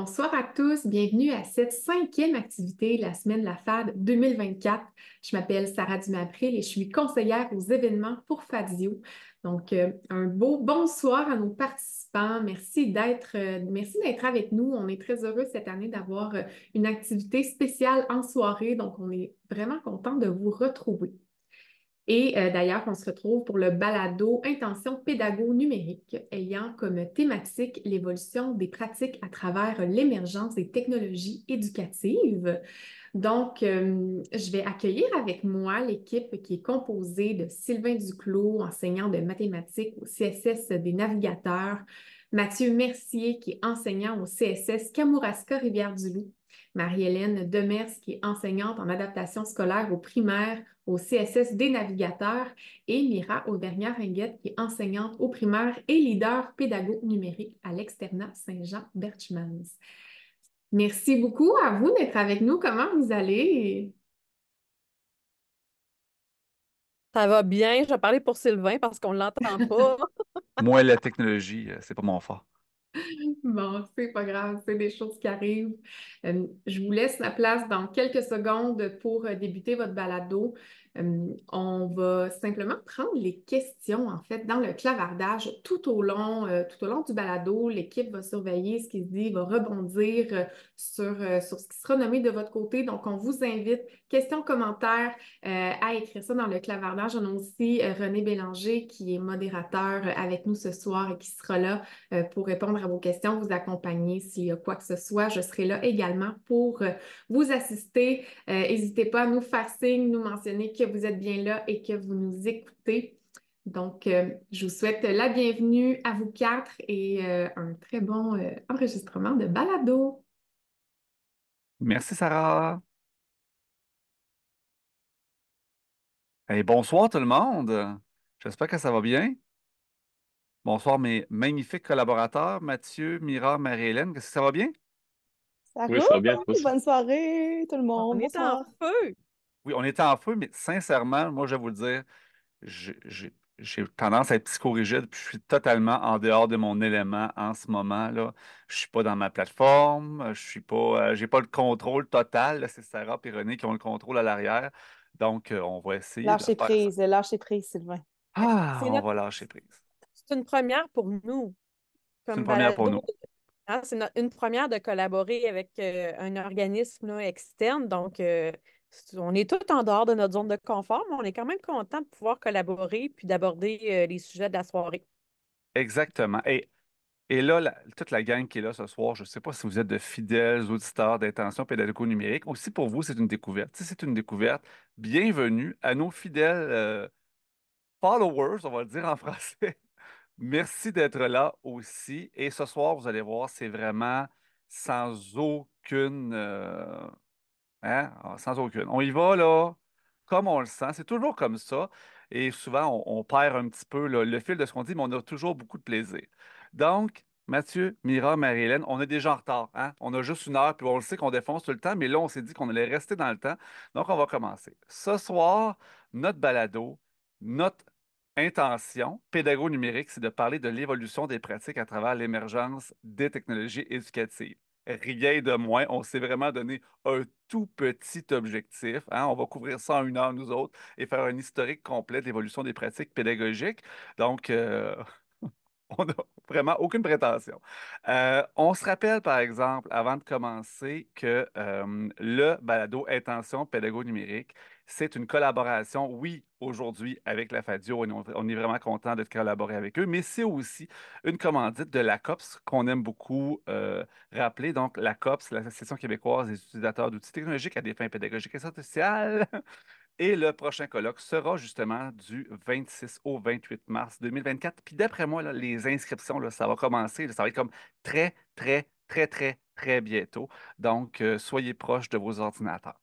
Bonsoir à tous, bienvenue à cette cinquième activité, la semaine de la FAD 2024. Je m'appelle Sarah Dumapril et je suis conseillère aux événements pour FADIO. Donc, euh, un beau bonsoir à nos participants. Merci d'être euh, merci d'être avec nous. On est très heureux cette année d'avoir euh, une activité spéciale en soirée. Donc, on est vraiment content de vous retrouver. Et euh, d'ailleurs, on se retrouve pour le balado Intention pédago numérique ayant comme thématique l'évolution des pratiques à travers l'émergence des technologies éducatives. Donc, euh, je vais accueillir avec moi l'équipe qui est composée de Sylvain Duclos, enseignant de mathématiques au CSS des navigateurs, Mathieu Mercier, qui est enseignant au CSS Kamouraska Rivière-du-Loup, Marie-Hélène Demers, qui est enseignante en adaptation scolaire au primaire au CSS des navigateurs, et Mira Auvergnat-Ringuette, qui est enseignante au primaire et leader pédago numérique à l'externat Saint-Jean-Berchmans. Merci beaucoup à vous d'être avec nous. Comment vous allez? Ça va bien. Je vais parler pour Sylvain parce qu'on ne l'entend pas. Moi, la technologie, euh, c'est pas mon fort. Bon, c'est pas grave, c'est des choses qui arrivent. Euh, je vous laisse la place dans quelques secondes pour euh, débuter votre balado. Euh, on va simplement prendre les questions, en fait, dans le clavardage tout au long, tout au long du balado. L'équipe va surveiller ce qui se dit, va rebondir sur, sur ce qui sera nommé de votre côté. Donc, on vous invite, questions, commentaires, à écrire ça dans le clavardage. On a aussi René Bélanger qui est modérateur avec nous ce soir et qui sera là pour répondre à vos questions, vous accompagner s'il y a quoi que ce soit. Je serai là également pour euh, vous assister. Euh, n'hésitez pas à nous faire signe, nous mentionner que vous êtes bien là et que vous nous écoutez. Donc, euh, je vous souhaite la bienvenue à vous quatre et un très bon enregistrement de balado. Merci, Sarah. Et bonsoir tout le monde. J'espère que ça va bien. Bonsoir, mes magnifiques collaborateurs, Mathieu, Mira, Marie-Hélène. Est-ce que ça va bien? Ça Oui, ça va bien. Bonne soirée, tout le monde. On est en feu. Oui, on est en feu, mais sincèrement, moi, je vais vous le dire, j'ai tendance à être psychorigide, puis je suis totalement en dehors de mon élément en ce moment. Là. Je suis pas dans ma plateforme, je suis pas, euh, j'ai pas le contrôle total. C'est Sarah et René qui ont le contrôle à l'arrière. Donc, euh, on va essayer de faire prise, lâchez prise, Sylvain. Ah, on notre- va lâcher prise. C'est une première pour nous. C'est une première pour balado. nous. Hein, c'est une première de collaborer avec euh, un organisme là, externe. Donc, euh, on est tout en dehors de notre zone de confort, mais on est quand même content de pouvoir collaborer puis d'aborder euh, les sujets de la soirée. Exactement. Et, et là, toute la gang qui est là ce soir, je ne sais pas si vous êtes de fidèles auditeurs d'intention pédagogo-numérique. Aussi, pour vous, c'est une découverte. Si c'est une découverte, bienvenue à nos fidèles euh, followers, on va le dire en français. Merci d'être là aussi. Et ce soir, vous allez voir, c'est vraiment sans aucune, euh, Hein? Ah, Sans aucune. On y va, là, comme on le sent. C'est toujours comme ça. Et souvent, on, perd un petit peu le fil de ce qu'on dit, mais on a toujours beaucoup de plaisir. Donc, Mathieu, Mira, Marie-Hélène, on est déjà en retard. Hein? On a juste une heure, puis on le sait qu'on défonce tout le temps, mais là, on s'est dit qu'on allait rester dans le temps. Donc, on va commencer. Ce soir, notre balado, notre intention pédago-numérique, c'est de parler de l'évolution des pratiques à travers l'émergence des technologies éducatives rien de moins. On s'est vraiment donné un tout petit objectif. hein. On va couvrir ça en une heure, nous autres, et faire un historique complet de l'évolution des pratiques pédagogiques. Donc, euh, on n'a vraiment aucune prétention. Euh, on se rappelle, par exemple, avant de commencer, que euh, le balado Intention pédago numérique, c'est une collaboration, oui, aujourd'hui avec la FADIO, on on est vraiment content de collaborer avec eux, mais c'est aussi une commandite de la COPS qu'on aime beaucoup euh, rappeler. Donc, la COPS, l'Association québécoise des utilisateurs d'outils technologiques à des fins pédagogiques et sociales. Et le prochain colloque sera justement du 26 au 28 mars 2024. Puis d'après moi, les inscriptions, ça va commencer. ça va être comme très, très, très, très, très bientôt. Donc, euh, soyez proches de vos ordinateurs.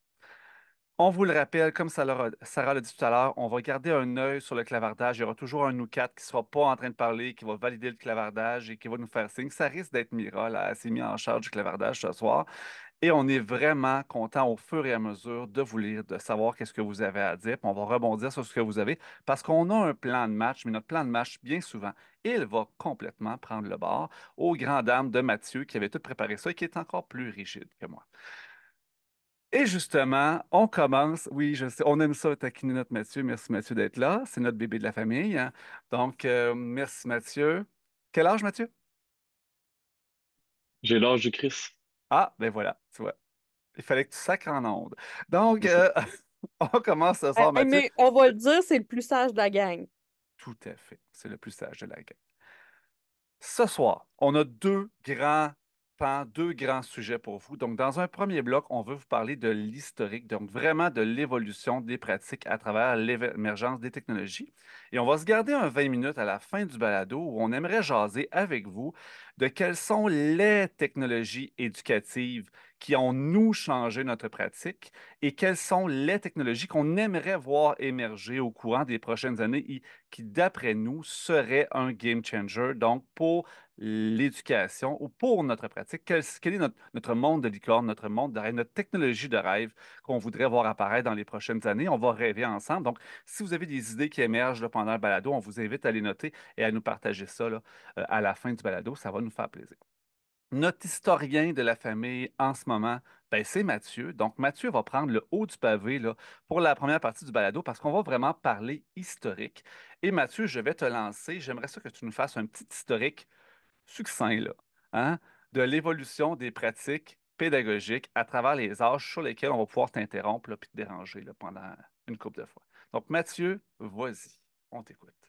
On vous le rappelle, comme Sarah l'a dit tout à l'heure, on va garder un œil sur le clavardage. Il y aura toujours un nous quatre qui ne sera pas en train de parler, qui va valider le clavardage et qui va nous faire signe. Ça risque d'être Mira, là, elle s'est mise en charge du clavardage ce soir. Et on est vraiment content au fur et à mesure de vous lire, de savoir qu'est-ce que vous avez à dire. On va rebondir sur ce que vous avez parce qu'on a un plan de match, mais notre plan de match, bien souvent, il va complètement prendre le bord aux grandes dames de Mathieu qui avait tout préparé ça et qui est encore plus rigide que moi. Et justement, on commence. Oui, je sais, on aime ça taquiner notre Mathieu. Merci Mathieu d'être là. C'est notre bébé de la famille. hein. Donc, euh, merci Mathieu. Quel âge, Mathieu? J'ai l'âge du Christ. Ah, ben voilà, tu vois. Il fallait que tu sacres en onde. Donc, euh, on commence ce Eh, soir, eh, Mathieu. mais on va le dire, c'est le plus sage de la gang. Tout à fait. C'est le plus sage de la gang. Ce soir, on a deux grands deux grands sujets pour vous. Donc, dans un premier bloc, on veut vous parler de l'historique, donc vraiment de l'évolution des pratiques à travers l'émergence des technologies. Et on va se garder un 20 minutes à la fin du balado où on aimerait jaser avec vous de quelles sont les technologies éducatives qui ont, nous, changé notre pratique et quelles sont les technologies qu'on aimerait voir émerger au courant des prochaines années et qui, d'après nous, seraient un game changer, donc pour l'éducation ou pour notre pratique. Quel, est notre, monde de licorne, notre monde de rêve, notre technologie de rêve qu'on voudrait voir apparaître dans les prochaines années? On va rêver ensemble. Donc, si vous avez des idées qui émergent pendant le balado, on vous invite à les noter et à nous partager ça là, euh, à la fin du balado. Ça va nous faire plaisir. Notre historien de la famille en ce moment, ben, c'est Mathieu. Donc, Mathieu va prendre le haut du pavé pour la première partie du balado parce qu'on va vraiment parler historique. Et Mathieu, je vais te lancer. J'aimerais ça que tu nous fasses un petit historique succinct hein, de l'évolution des pratiques pédagogiques à travers les âges sur lesquels on va pouvoir t'interrompre et te déranger pendant une couple de fois. Donc, Mathieu, vas-y, on t'écoute.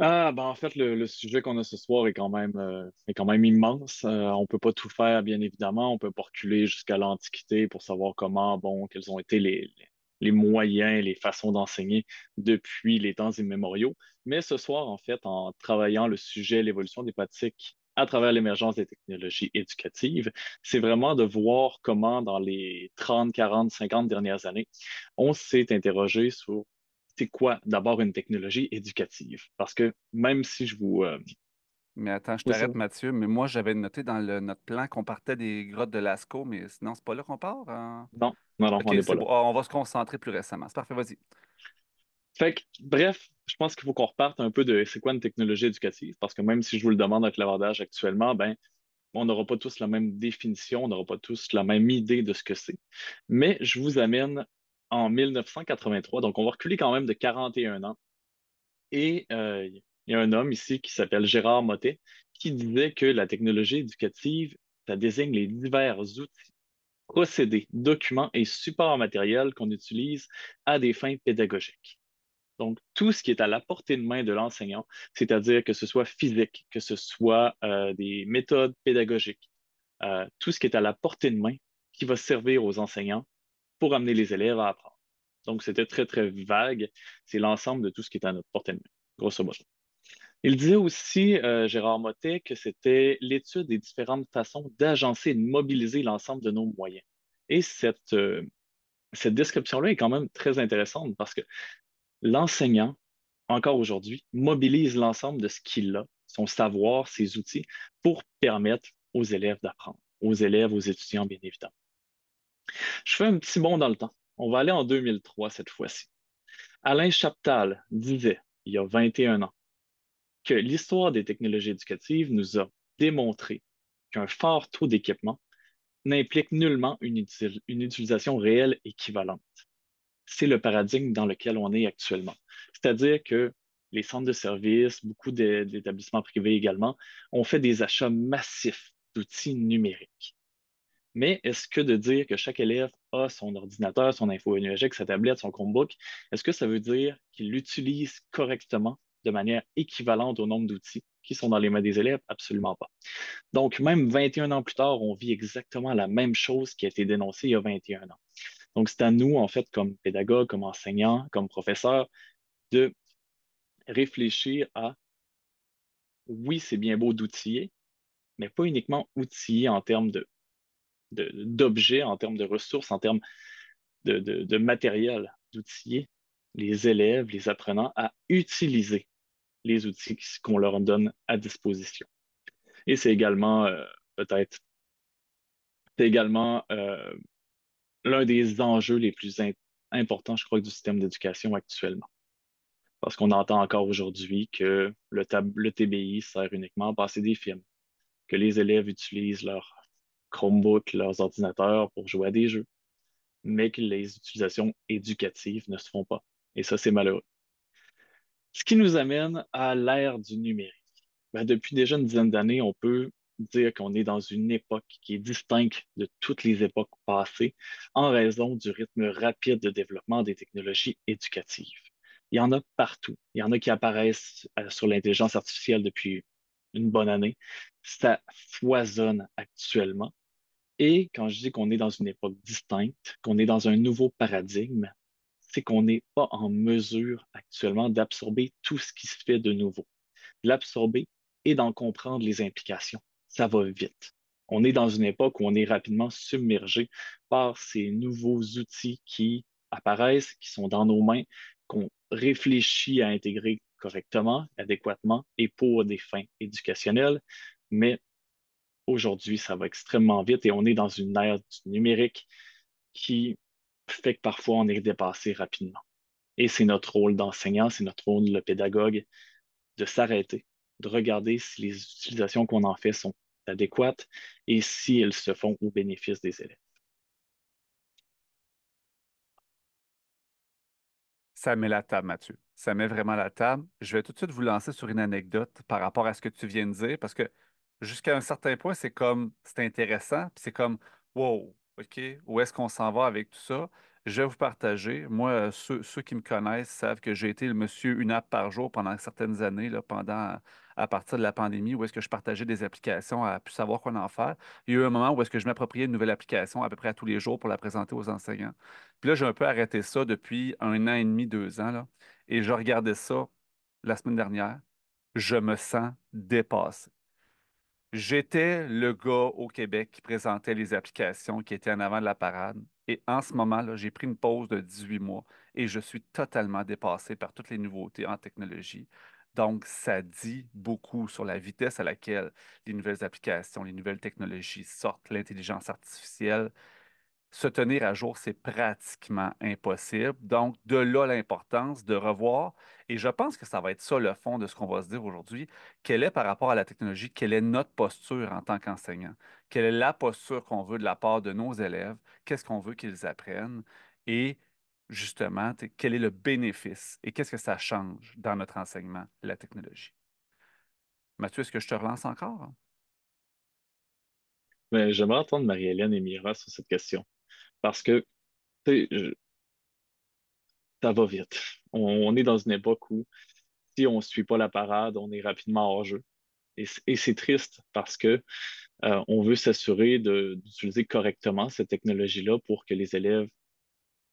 Ah, ben en fait, le, sujet qu'on a ce soir est quand même, euh, est quand même immense. Euh, on peut pas tout faire, bien évidemment. On peut pas reculer jusqu'à l'Antiquité pour savoir comment, bon, quels ont été les, les les moyens, les façons d'enseigner depuis les temps immémoriaux. Mais ce soir, en fait, en travaillant le sujet, l'évolution des pratiques à travers l'émergence des technologies éducatives, c'est vraiment de voir comment, dans les 30, 40, 50 dernières années, on s'est interrogé sur c'est quoi d'abord une technologie éducative? Parce que même si je vous... euh, Mais attends, je t'arrête, Mathieu, mais moi, j'avais noté dans le- notre plan qu'on partait des grottes de Lascaux, mais sinon, c'est pas là qu'on part? hein? non, non, non, on n'est pas là. Ah, on va se concentrer plus récemment. C'est parfait, vas-y. Fait que, bref, je pense qu'il faut qu'on reparte un peu de c'est quoi une technologie éducative, parce que même si je vous le demande avec l'avardage actuellement, ben, on n'aura pas tous la même définition, on n'aura pas tous la même idée de ce que c'est. Mais je vous amène en 1983, donc on va reculer quand même de 41 ans. Et euh, il y a un homme ici qui s'appelle Gérard Mottet qui disait que la technologie éducative, ça désigne les divers outils, procédés, documents et supports matériels qu'on utilise à des fins pédagogiques. Donc, tout ce qui est à la portée de main de l'enseignant, c'est-à-dire que ce soit physique, que ce soit euh, des méthodes pédagogiques, euh, tout ce qui est à la portée de main qui va servir aux enseignants pour amener les élèves à apprendre. Donc, c'était très, très vague. C'est l'ensemble de tout ce qui est à notre portée de main, grosso modo. Il disait aussi, euh, Gérard Mottet, que c'était l'étude des différentes façons d'agencer et de mobiliser l'ensemble de nos moyens. Et cette, euh, cette description-là est quand même très intéressante parce que l'enseignant, encore aujourd'hui, mobilise l'ensemble de ce qu'il a, son savoir, ses outils, pour permettre aux élèves d'apprendre, aux élèves, aux étudiants, bien évidemment. Je fais un petit bond dans le temps. On va aller en 2003 cette fois-ci. Alain Chaptal disait, il y a 21 ans, que l'histoire des technologies éducatives nous a démontré qu'un fort taux d'équipement n'implique nullement une, util- une utilisation réelle équivalente. C'est le paradigme dans lequel on est actuellement. C'est-à-dire que les centres de services, beaucoup d'é- d'établissements privés également, ont fait des achats massifs d'outils numériques. Mais est-ce que de dire que chaque élève a son ordinateur, son info sa tablette, son Chromebook, est-ce que ça veut dire qu'il l'utilise correctement de manière équivalente au nombre d'outils qui sont dans les mains des élèves? Absolument pas. Donc, même 21 ans plus tard, on vit exactement la même chose qui a été dénoncée il y a 21 ans. Donc, c'est à nous, en fait, comme pédagogues, comme enseignants, comme professeurs, de réfléchir à, oui, c'est bien beau d'outiller, mais pas uniquement outiller en termes de- d'objets, en termes de ressources, en termes de, matériel, d'outiller les élèves, les apprenants à utiliser les outils qu'on leur donne à disposition. Et c'est également euh, peut-être c'est également euh, l'un des enjeux les plus importants, je crois, du système d'éducation actuellement. Parce qu'on entend encore aujourd'hui que le, TBI sert uniquement à passer des films, que les élèves utilisent leur Chromebook, leurs ordinateurs pour jouer à des jeux, mais que les utilisations éducatives ne se font pas. Et ça, c'est malheureux. Ce qui nous amène à l'ère du numérique. Ben, depuis déjà une dizaine d'années, on peut dire qu'on est dans une époque qui est distincte de toutes les époques passées en raison du rythme rapide de développement des technologies éducatives. Il y en a partout. Il y en a qui apparaissent euh, sur l'intelligence artificielle depuis une bonne année. Ça foisonne actuellement. Et quand je dis qu'on est dans une époque distincte, qu'on est dans un nouveau paradigme, c'est qu'on n'est pas en mesure actuellement d'absorber tout ce qui se fait de nouveau. L'absorber et d'en comprendre les implications. Ça va vite. On est dans une époque où on est rapidement submergé par ces nouveaux outils qui apparaissent, qui sont dans nos mains, qu'on réfléchit à intégrer correctement, adéquatement et pour des fins éducationnelles. Mais aujourd'hui, ça va extrêmement vite et on est dans une ère du numérique qui fait que parfois on est dépassé rapidement. Et c'est notre rôle d'enseignant, c'est notre rôle de pédagogue de s'arrêter, de regarder si les utilisations qu'on en fait sont adéquates et si elles se font au bénéfice des élèves. Ça met la table, Mathieu. Ça met vraiment la table. Je vais tout de suite vous lancer sur une anecdote par rapport à ce que tu viens de dire, parce que jusqu'à un certain point, c'est comme, c'est intéressant, puis c'est comme, wow, OK, où est-ce qu'on s'en va avec tout ça? Je vais vous partager. Moi, ceux, qui me connaissent savent que j'ai été le monsieur une app par jour pendant certaines années, là, pendant, à partir de la pandémie, où est-ce que je partageais des applications à plus savoir quoi en faire. Il y a eu un moment où est-ce que je m'appropriais une nouvelle application à peu près à tous les jours pour la présenter aux enseignants. Puis là, j'ai un peu arrêté ça depuis un an et demi, deux ans, et je regardais ça la semaine dernière. Je me sens dépassé. J'étais le gars au Québec qui présentait les applications qui étaient en avant de la parade. Et en ce moment-là, j'ai pris une pause de 18 mois et je suis totalement dépassé par toutes les nouveautés en technologie. Donc, ça dit beaucoup sur la vitesse à laquelle les nouvelles applications, les nouvelles technologies sortent, l'intelligence artificielle se tenir à jour, c'est pratiquement impossible. Donc, de là l'importance de revoir, et je pense que ça va être ça le fond de ce qu'on va se dire aujourd'hui, quelle est par rapport à la technologie, quelle est notre posture en tant qu'enseignant, quelle est la posture qu'on veut de la part de nos élèves, qu'est-ce qu'on veut qu'ils apprennent, et justement, quel est le bénéfice et qu'est-ce que ça change dans notre enseignement, la technologie? Mathieu, est-ce que je te relance encore? Ben, j'aimerais entendre Marie-Hélène et Mira sur cette question. Parce que ça va vite. On, est dans une époque où si on ne suit pas la parade, on est rapidement hors jeu. Et, c'est triste parce que euh, on veut s'assurer d'utiliser correctement cette technologie-là pour que les élèves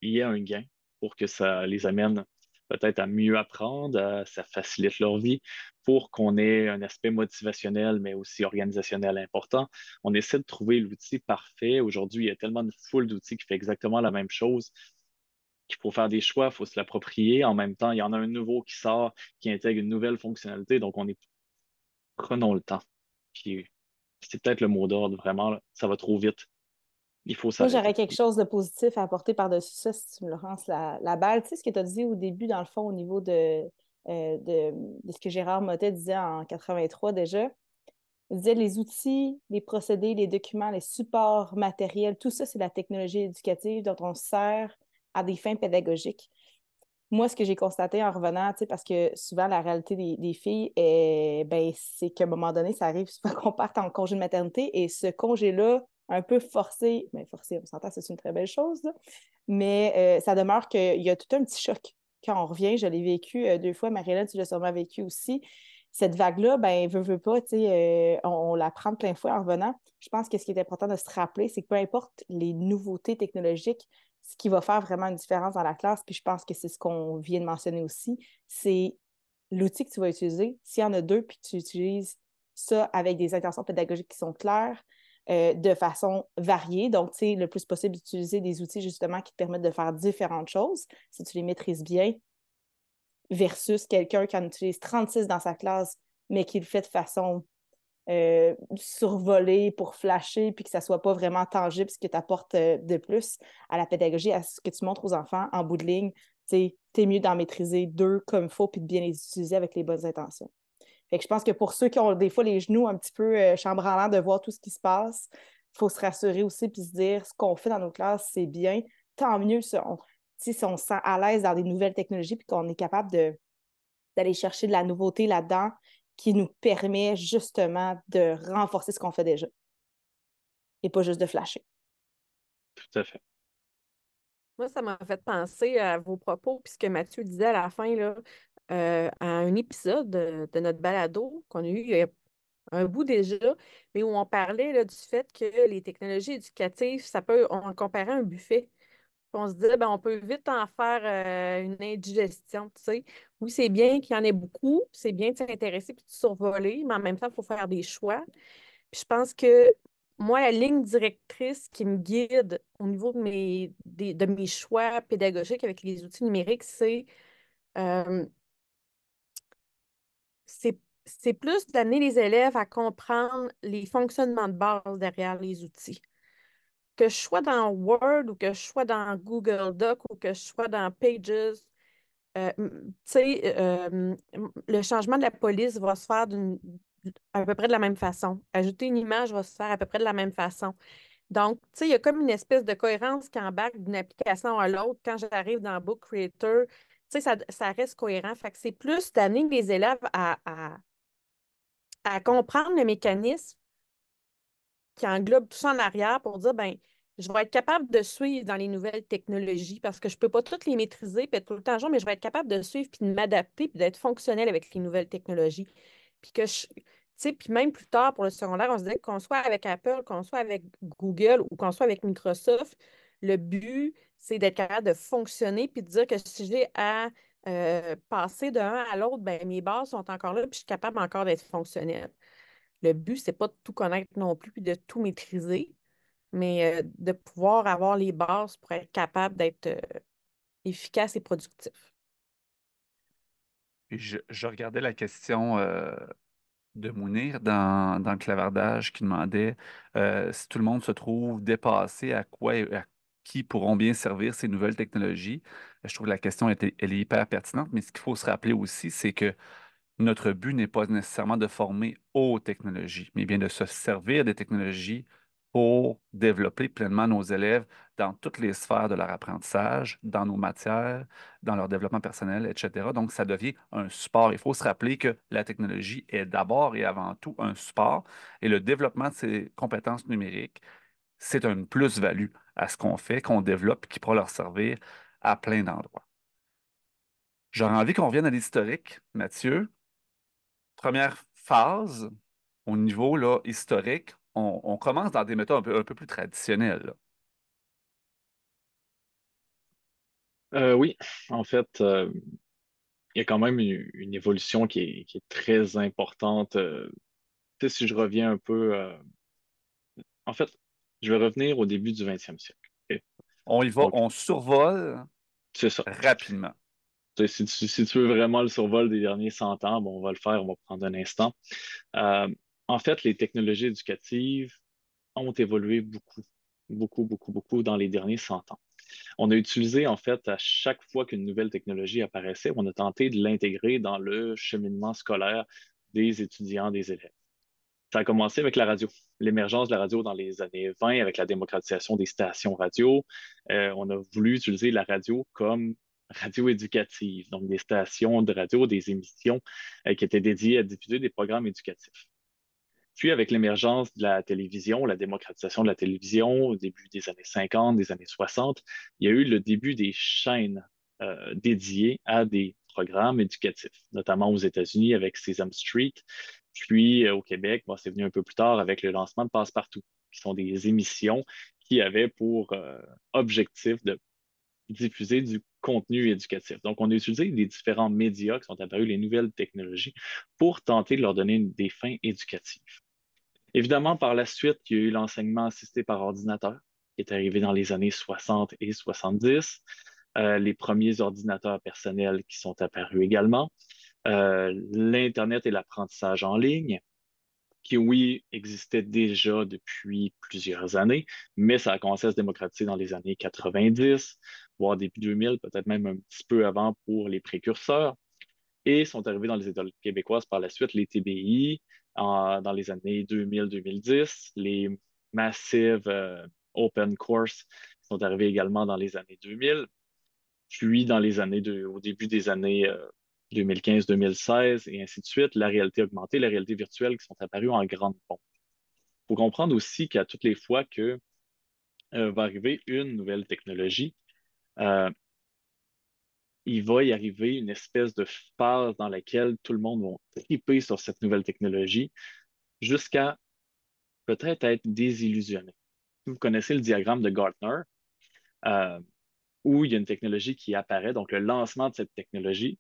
y aient un gain, pour que ça les amène peut-être à mieux apprendre, ça facilite leur vie pour qu'on ait un aspect motivationnel, mais aussi organisationnel important. On essaie de trouver l'outil parfait. Aujourd'hui, il y a tellement de foule d'outils qui fait exactement la même chose qu'il faut faire des choix, il faut se l'approprier. En même temps, il y en a un nouveau qui sort, qui intègre une nouvelle fonctionnalité. Donc, on est prenons le temps. c'est peut-être le mot d'ordre, vraiment, ça va trop vite. Il faut Moi, j'aurais quelque chose de positif à apporter par-dessus ça si tu me lances la, la balle. Tu sais ce que tu as dit au début, dans le fond, au niveau de, euh, de, ce que Gérard Motet disait en 83 déjà? Il disait les outils, les procédés, les documents, les supports matériels, tout ça, c'est la technologie éducative dont on sert à des fins pédagogiques. Moi, ce que j'ai constaté en revenant, parce que souvent la réalité des, filles, ben, c'est qu'à un moment donné, ça arrive souvent qu'on parte en congé de maternité et ce congé-là, un peu forcé, mais forcé, on s'entend, c'est une très belle chose, mais euh, ça demeure qu'il y a tout un petit choc. Quand on revient, je l'ai vécu euh, deux fois, Marie-Hélène, tu l'as sûrement vécu aussi. Cette vague-là, ben, veut, veut pas, euh, on, la prend plein fouet en revenant. Je pense que ce qui est important de se rappeler, c'est que peu importe les nouveautés technologiques, ce qui va faire vraiment une différence dans la classe, puis je pense que c'est ce qu'on vient de mentionner aussi, c'est l'outil que tu vas utiliser. S'il y en a deux, puis tu utilises ça avec des intentions pédagogiques qui sont claires, euh, de façon variée. Donc, tu sais, le plus possible d'utiliser des outils justement qui te permettent de faire différentes choses si tu les maîtrises bien versus quelqu'un qui en utilise 36 dans sa classe, mais qui le fait de façon euh, survolée pour flasher, puis que ça soit pas vraiment tangible, ce que tu apportes euh, de plus à la pédagogie, à ce que tu montres aux enfants en bout de ligne. Tu es mieux d'en maîtriser deux comme il faut, puis de bien les utiliser avec les bonnes intentions. Fait que je pense que pour ceux qui ont des fois les genoux un petit peu euh, chambranlants de voir tout ce qui se passe, il faut se rassurer aussi puis se dire ce qu'on fait dans nos classes, c'est bien. Tant mieux si on, si on se sent à l'aise dans des nouvelles technologies puis qu'on est capable d'aller chercher de la nouveauté là-dedans qui nous permet justement de renforcer ce qu'on fait déjà et pas juste de flasher. Tout à fait. Moi, ça m'a fait penser à vos propos, puisque Mathieu disait à la fin, là, euh, à un épisode de, notre balado qu'on a eu il y a un bout déjà, mais où on parlait là, du fait que les technologies éducatives, ça peut, on comparait un buffet. on se disait, ben, on peut vite en faire euh, une indigestion, tu sais. Oui, c'est bien qu'il y en ait beaucoup, c'est bien de s'intéresser puis de survoler, mais en même temps, il faut faire des choix. Puis je pense que moi, la ligne directrice qui me guide au niveau de mes, de mes choix pédagogiques avec les outils numériques, c'est euh, c'est plus d'amener les élèves à comprendre les fonctionnements de base derrière les outils. Que je sois dans Word ou que je sois dans Google Doc ou que je sois dans Pages, euh, euh, le changement de la police va se faire à peu près de la même façon. Ajouter une image va se faire à peu près de la même façon. Donc, tu il y a comme une espèce de cohérence qui embarque d'une application à l'autre. Quand j'arrive dans Book Creator, sais, ça, ça, reste cohérent. Fait que c'est plus d'amener les élèves à, comprendre le mécanisme qui englobe tout ça en arrière pour dire, ben je vais être capable de suivre dans les nouvelles technologies parce que je ne peux pas toutes les maîtriser puis tout le temps mais je vais être capable de suivre puis de m'adapter puis d'être fonctionnel avec les nouvelles technologies. Puis que je, puis même plus tard pour le secondaire, on se dit qu'on soit avec Apple, qu'on soit avec Google ou qu'on soit avec Microsoft, le but, c'est d'être capable de fonctionner puis de dire que si j'ai à euh, passer d'un à l'autre, ben, mes bases sont encore là, puis je suis capable encore d'être fonctionnel. Le but, c'est pas de tout connaître non plus, puis de tout maîtriser, mais euh, de pouvoir avoir les bases pour être capable d'être euh, efficace et productif. Je, je, regardais la question de Mounir dans, dans, le clavardage qui demandait si tout le monde se trouve dépassé, à quoi, à qui pourront bien servir ces nouvelles technologies. Je trouve que la question elle est hyper pertinente, mais ce qu'il faut se rappeler aussi, c'est que notre but n'est pas nécessairement de former aux technologies, mais bien de se servir des technologies pour développer pleinement nos élèves dans toutes les sphères de leur apprentissage, dans nos matières, dans leur développement personnel, etc. Donc, ça devient un support. Il faut se rappeler que la technologie est d'abord et avant tout un support et le développement de ces compétences numériques, c'est une plus-value à ce qu'on fait, qu'on développe, qui pourra leur servir à plein d'endroits. J'aurais envie qu'on revienne à l'historique, Mathieu. Première phase, au niveau là, historique, on, commence dans des méthodes un peu, plus traditionnelles. Euh, oui, en fait, euh, il y a quand même une, évolution qui est, très importante. Euh, si je reviens un peu, en fait, je vais revenir au début du 20e siècle. On y va, on survole ça. rapidement. Si tu, veux vraiment le survol des derniers 100 ans, bon, on va le faire, on va prendre un instant. Euh, en fait, les technologies éducatives ont évolué beaucoup, beaucoup, beaucoup, beaucoup dans les derniers 100 ans. On a utilisé, en fait, à chaque fois qu'une nouvelle technologie apparaissait, on a tenté de l'intégrer dans le cheminement scolaire des étudiants, des élèves. Ça a commencé avec la radio, l'émergence de la radio dans les années 20 avec la démocratisation des stations radio. Euh, on a voulu utiliser la radio comme radio éducative, donc des stations de radio, des émissions euh, qui étaient dédiées à diffuser des programmes éducatifs. Puis, avec l'émergence de la télévision, la démocratisation de la télévision au début des années 50, des années 60, il y a eu le début des chaînes euh, dédiées à des programmes éducatifs, notamment aux États-Unis avec Sesame Street, puis euh, au Québec, c'est venu un peu plus tard avec le lancement de Passepartout, qui sont des émissions qui avaient pour euh, objectif de diffuser du contenu éducatif. Donc, on a utilisé les différents médias qui sont apparus, les nouvelles technologies, pour tenter de leur donner des fins éducatives. Évidemment, par la suite, il y a eu l'enseignement assisté par ordinateur, qui est arrivé dans les années 60 et 70. Euh, les premiers ordinateurs personnels qui sont apparus également. Euh, L'Internet et l'apprentissage en ligne, qui, oui, existait déjà depuis plusieurs années, mais ça a commencé à se démocratiser dans les années 90, voire début 2000, peut-être même un petit peu avant pour les précurseurs. Et sont arrivés dans les écoles québécoises par la suite les TBI dans les années 2000-2010, les Massive euh, Open Course sont arrivés également dans les années 2000. Puis, dans les années au début des années 2015-2016 et ainsi de suite, la réalité augmentée, la réalité virtuelle qui sont apparues en grande pompe. Il faut comprendre aussi qu'à toutes les fois que euh, va arriver une nouvelle technologie, euh, il va y arriver une espèce de phase dans laquelle tout le monde va triper sur cette nouvelle technologie jusqu'à peut-être être désillusionné. Vous connaissez le diagramme de Gartner, euh, où il y a une technologie qui apparaît, donc le lancement de cette technologie,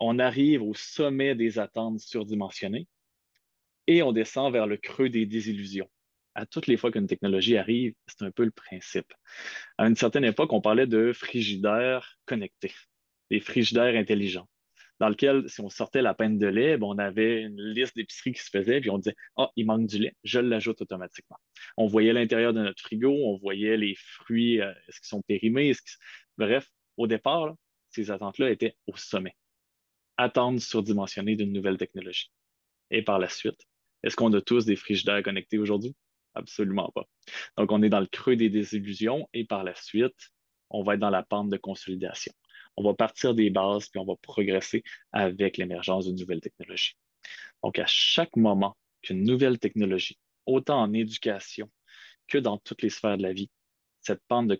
on arrive au sommet des attentes surdimensionnées et on descend vers le creux des désillusions. À toutes les fois qu'une technologie arrive, c'est un peu le principe. À une certaine époque, on parlait de frigidaires connectés, des frigidaires intelligents, dans lequel, si on sortait la peine de lait, ben, on avait une liste d'épiceries qui se faisait, puis on disait Ah, il manque du lait, je l'ajoute automatiquement. On voyait l'intérieur de notre frigo, on voyait les fruits, euh, est-ce qu'ils sont périmés, bref, au départ, ces attentes-là étaient au sommet attendre surdimensionné d'une nouvelle technologie. Et par la suite, est-ce qu'on a tous des frigidaires connectés aujourd'hui? Absolument pas. Donc, on est dans le creux des désillusions et par la suite, on va être dans la pente de consolidation. On va partir des bases puis on va progresser avec l'émergence d'une nouvelle technologie. Donc, à chaque moment qu'une nouvelle technologie, autant en éducation que dans toutes les sphères de la vie, cette pente de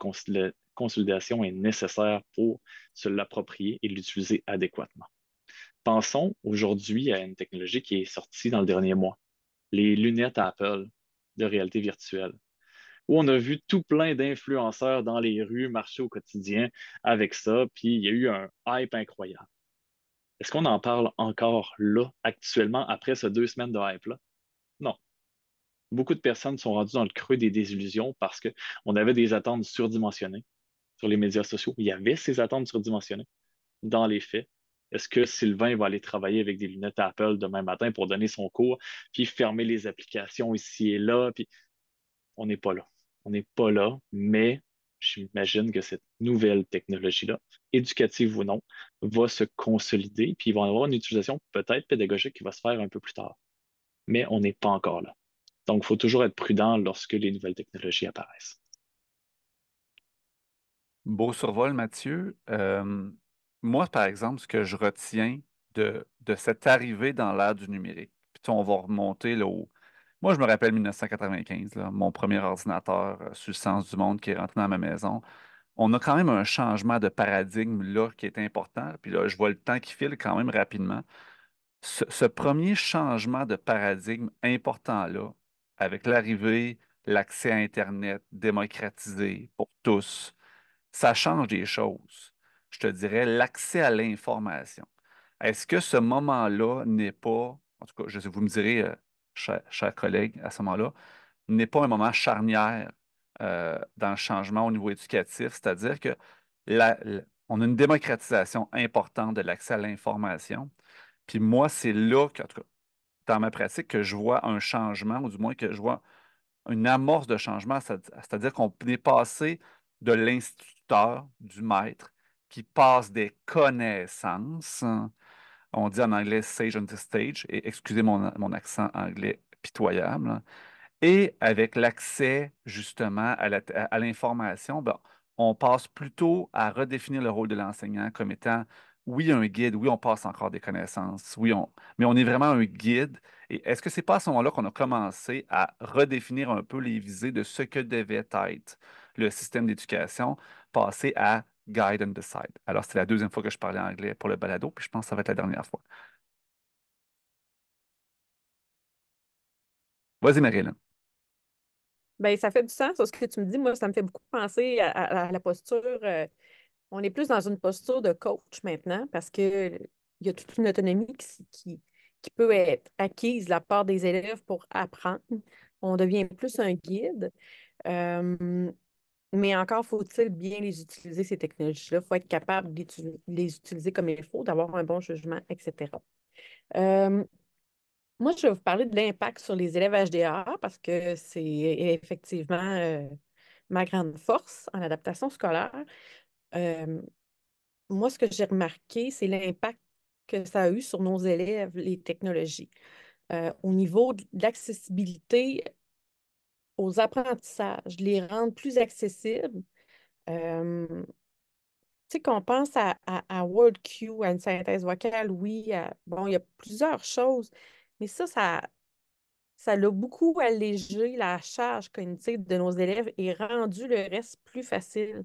consolidation est nécessaire pour se l'approprier et l'utiliser adéquatement. Pensons aujourd'hui à une technologie qui est sortie dans le dernier mois, les lunettes Apple de réalité virtuelle, où on a vu tout plein d'influenceurs dans les rues marcher au quotidien avec ça, puis il y a eu un hype incroyable. Est-ce qu'on en parle encore là, actuellement, après ces deux semaines de hype-là? Non. Beaucoup de personnes sont rendues dans le creux des désillusions parce qu'on avait des attentes surdimensionnées sur les médias sociaux. Il y avait ces attentes surdimensionnées. Dans les faits, est-ce que Sylvain va aller travailler avec des lunettes Apple demain matin pour donner son cours, puis fermer les applications ici et là? On n'est pas là. On n'est pas là, mais j'imagine que cette nouvelle technologie-là, éducative ou non, va se consolider, puis il va y avoir une utilisation peut-être pédagogique qui va se faire un peu plus tard. Mais on n'est pas encore là. Donc, il faut toujours être prudent lorsque les nouvelles technologies apparaissent. Beau survol, Mathieu. Euh, moi, par exemple, ce que je retiens de, cette arrivée dans l'ère du numérique, puis on va remonter là au... Moi, je me rappelle 1995, mon premier ordinateur euh, sur le sens du monde qui est rentré dans ma maison. On a quand même un changement de paradigme là qui est important. Puis là, je vois le temps qui file quand même rapidement. Ce, ce premier changement de paradigme important-là, avec l'arrivée, l'accès à Internet démocratisé pour tous, ça change des choses je te dirais, l'accès à l'information. Est-ce que ce moment-là n'est pas, en tout cas, vous me direz, euh, chers, collègues, à ce moment-là, n'est pas un moment charnière euh, dans le changement au niveau éducatif, c'est-à-dire que on a une démocratisation importante de l'accès à l'information. Puis moi, c'est là, que, en tout cas, dans ma pratique, que je vois un changement, ou du moins que je vois une amorce de changement, c'est-à-dire qu'on est passé de l'instituteur, du maître, qui passe des connaissances. On dit en anglais sage on the stage, et excusez mon, accent anglais pitoyable. Et avec l'accès justement à l'information, ben, on passe plutôt à redéfinir le rôle de l'enseignant comme étant, oui, un guide, oui, on passe encore des connaissances, oui, on, mais on est vraiment un guide. Et est-ce que c'est pas à ce moment-là qu'on a commencé à redéfinir un peu les visées de ce que devait être le système d'éducation, passer à Guide and Decide. Alors, c'est la deuxième fois que je parlais anglais pour le balado, puis je pense que ça va être la dernière fois. Vas-y, Marilyn. Bien, ça fait du sens, ce que tu me dis. Moi, ça me fait beaucoup penser à, la posture. Euh, on est plus dans une posture de coach maintenant parce qu'il y a toute une autonomie qui, qui peut être acquise de la part des élèves pour apprendre. On devient plus un guide. Euh, mais encore faut-il bien les utiliser, ces technologies-là. Il faut être capable de les utiliser comme il faut, d'avoir un bon jugement, etc. Euh, moi, je vais vous parler de l'impact sur les élèves HDA parce que c'est effectivement euh, ma grande force en adaptation scolaire. moi, ce que j'ai remarqué, c'est l'impact que ça a eu sur nos élèves, les technologies. Euh, au niveau de l'accessibilité aux apprentissages, les rendre plus accessibles. Euh, tu sais, qu'on pense à, à, WordQ, à une synthèse vocale, oui, bon, il y a plusieurs choses, mais ça, ça, ça l'a beaucoup allégé la charge cognitive de nos élèves et rendu le reste plus facile.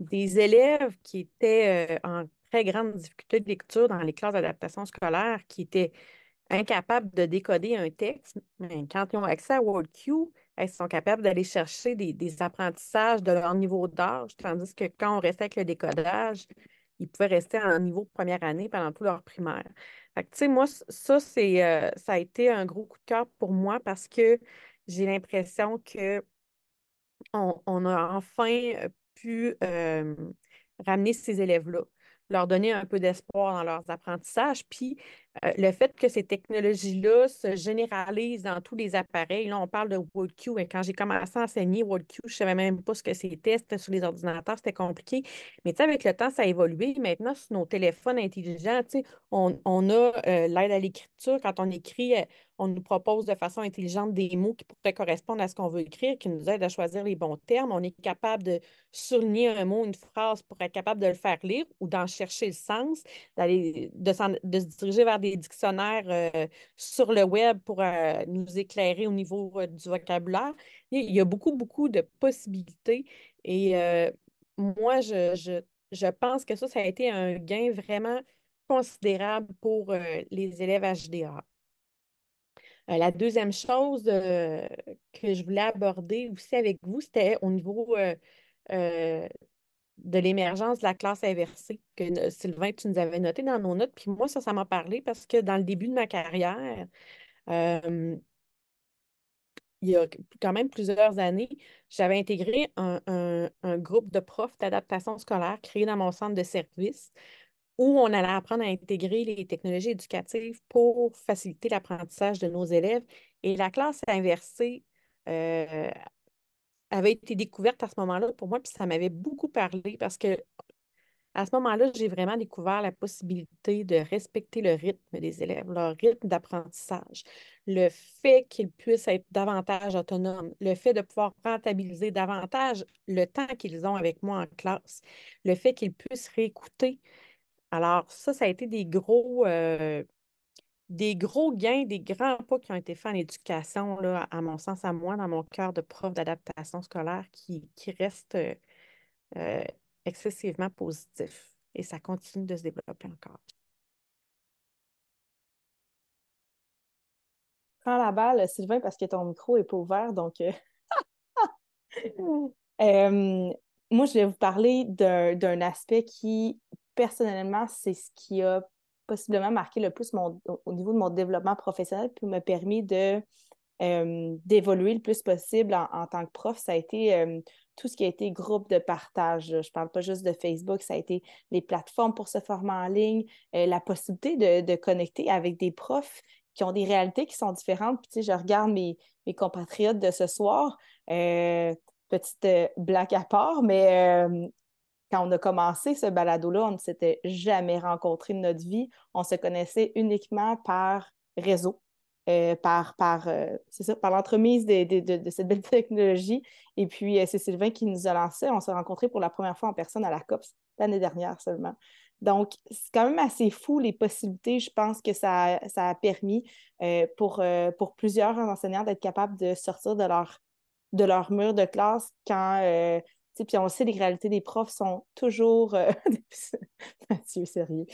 Des élèves qui étaient euh, en très grande difficulté de lecture dans les classes d'adaptation scolaire, qui étaient incapables de décoder un texte, mais quand ils ont accès à WordQ, ils sont capables d'aller chercher des, apprentissages de leur niveau d'âge, tandis que quand on restait avec le décodage, ils pouvaient rester en niveau de première année pendant tout leur primaire. Fait tu sais, moi, ça, c'est, euh, ça a été un gros coup de cœur pour moi parce que j'ai l'impression que on, a enfin euh, pu ramener ces élèves-là leur donner un peu d'espoir dans leurs apprentissages. Puis le fait que ces technologies-là se généralisent dans tous les appareils, là, on parle de WorldQ, et quand j'ai commencé à enseigner WorldQ, je ne savais même pas ce que c'était, c'était sur les ordinateurs, c'était compliqué. Mais tu sais, avec le temps, ça a évolué. Maintenant, sur nos téléphones intelligents, on, on a euh, l'aide à l'écriture. Quand on écrit, euh, on nous propose de façon intelligente des mots qui pourraient correspondre à ce qu'on veut écrire, qui nous aident à choisir les bons termes. On est capable de souligner un mot, une phrase pour être capable de le faire lire ou d'en chercher le sens, de, de, se diriger vers des dictionnaires euh, sur le web pour euh, nous éclairer au niveau euh, du vocabulaire. Il y a beaucoup, beaucoup de possibilités. Et moi, je, je, je pense que ça, ça a été un gain vraiment considérable pour les élèves HDA. La deuxième chose que je voulais aborder aussi avec vous, c'était au niveau de l'émergence de la classe inversée, que Sylvain, tu nous avais noté dans nos notes. Puis moi, ça, ça m'a parlé parce que dans le début de ma carrière, il y a quand même plusieurs années, j'avais intégré un, un, groupe de profs d'adaptation scolaire créé dans mon centre de service où on allait apprendre à intégrer les technologies éducatives pour faciliter l'apprentissage de nos élèves. Et la classe inversée euh, avait été découverte à ce moment-là pour moi, puis ça m'avait beaucoup parlé parce que à ce moment-là, j'ai vraiment découvert la possibilité de respecter le rythme des élèves, leur rythme d'apprentissage, le fait qu'ils puissent être davantage autonomes, le fait de pouvoir rentabiliser davantage le temps qu'ils ont avec moi en classe, le fait qu'ils puissent réécouter. Alors, ça, ça a été des gros, euh, des gros gains, des grands pas qui ont été faits en éducation, là, à mon sens, à moi, dans mon cœur de prof d'adaptation scolaire, qui, qui reste euh, euh, excessivement positif. Et ça continue de se développer encore. Prends la balle, Sylvain, parce que ton micro n'est pas ouvert, donc. moi, je vais vous parler d'un aspect qui personnellement, c'est ce qui a possiblement marqué le plus mon, au niveau de mon développement professionnel, puis m'a permis de euh, d'évoluer le plus possible en, tant que prof. Ça a été euh, tout ce qui a été groupe de partage. Je ne parle pas juste de Facebook, ça a été les plateformes pour se former en ligne, euh, la possibilité de, connecter avec des profs qui ont des réalités qui sont différentes. Puis, tu sais, je regarde mes, mes compatriotes de ce soir, petite blague à part, mais quand on a commencé ce balado-là, on ne s'était jamais rencontrés de notre vie. On se connaissait uniquement par réseau, euh, par, par, euh, par l'entremise de, cette belle technologie. Et puis, euh, c'est Sylvain qui nous a lancé. On s'est rencontrés pour la première fois en personne à la COPS l'année dernière seulement. Donc, c'est quand même assez fou les possibilités, je pense, que ça, ça a permis pour, pour plusieurs enseignants d'être capables de sortir de leur, de leur mur de classe quand puis on sait, les réalités des profs sont toujours. Euh, Mathieu, sérieux.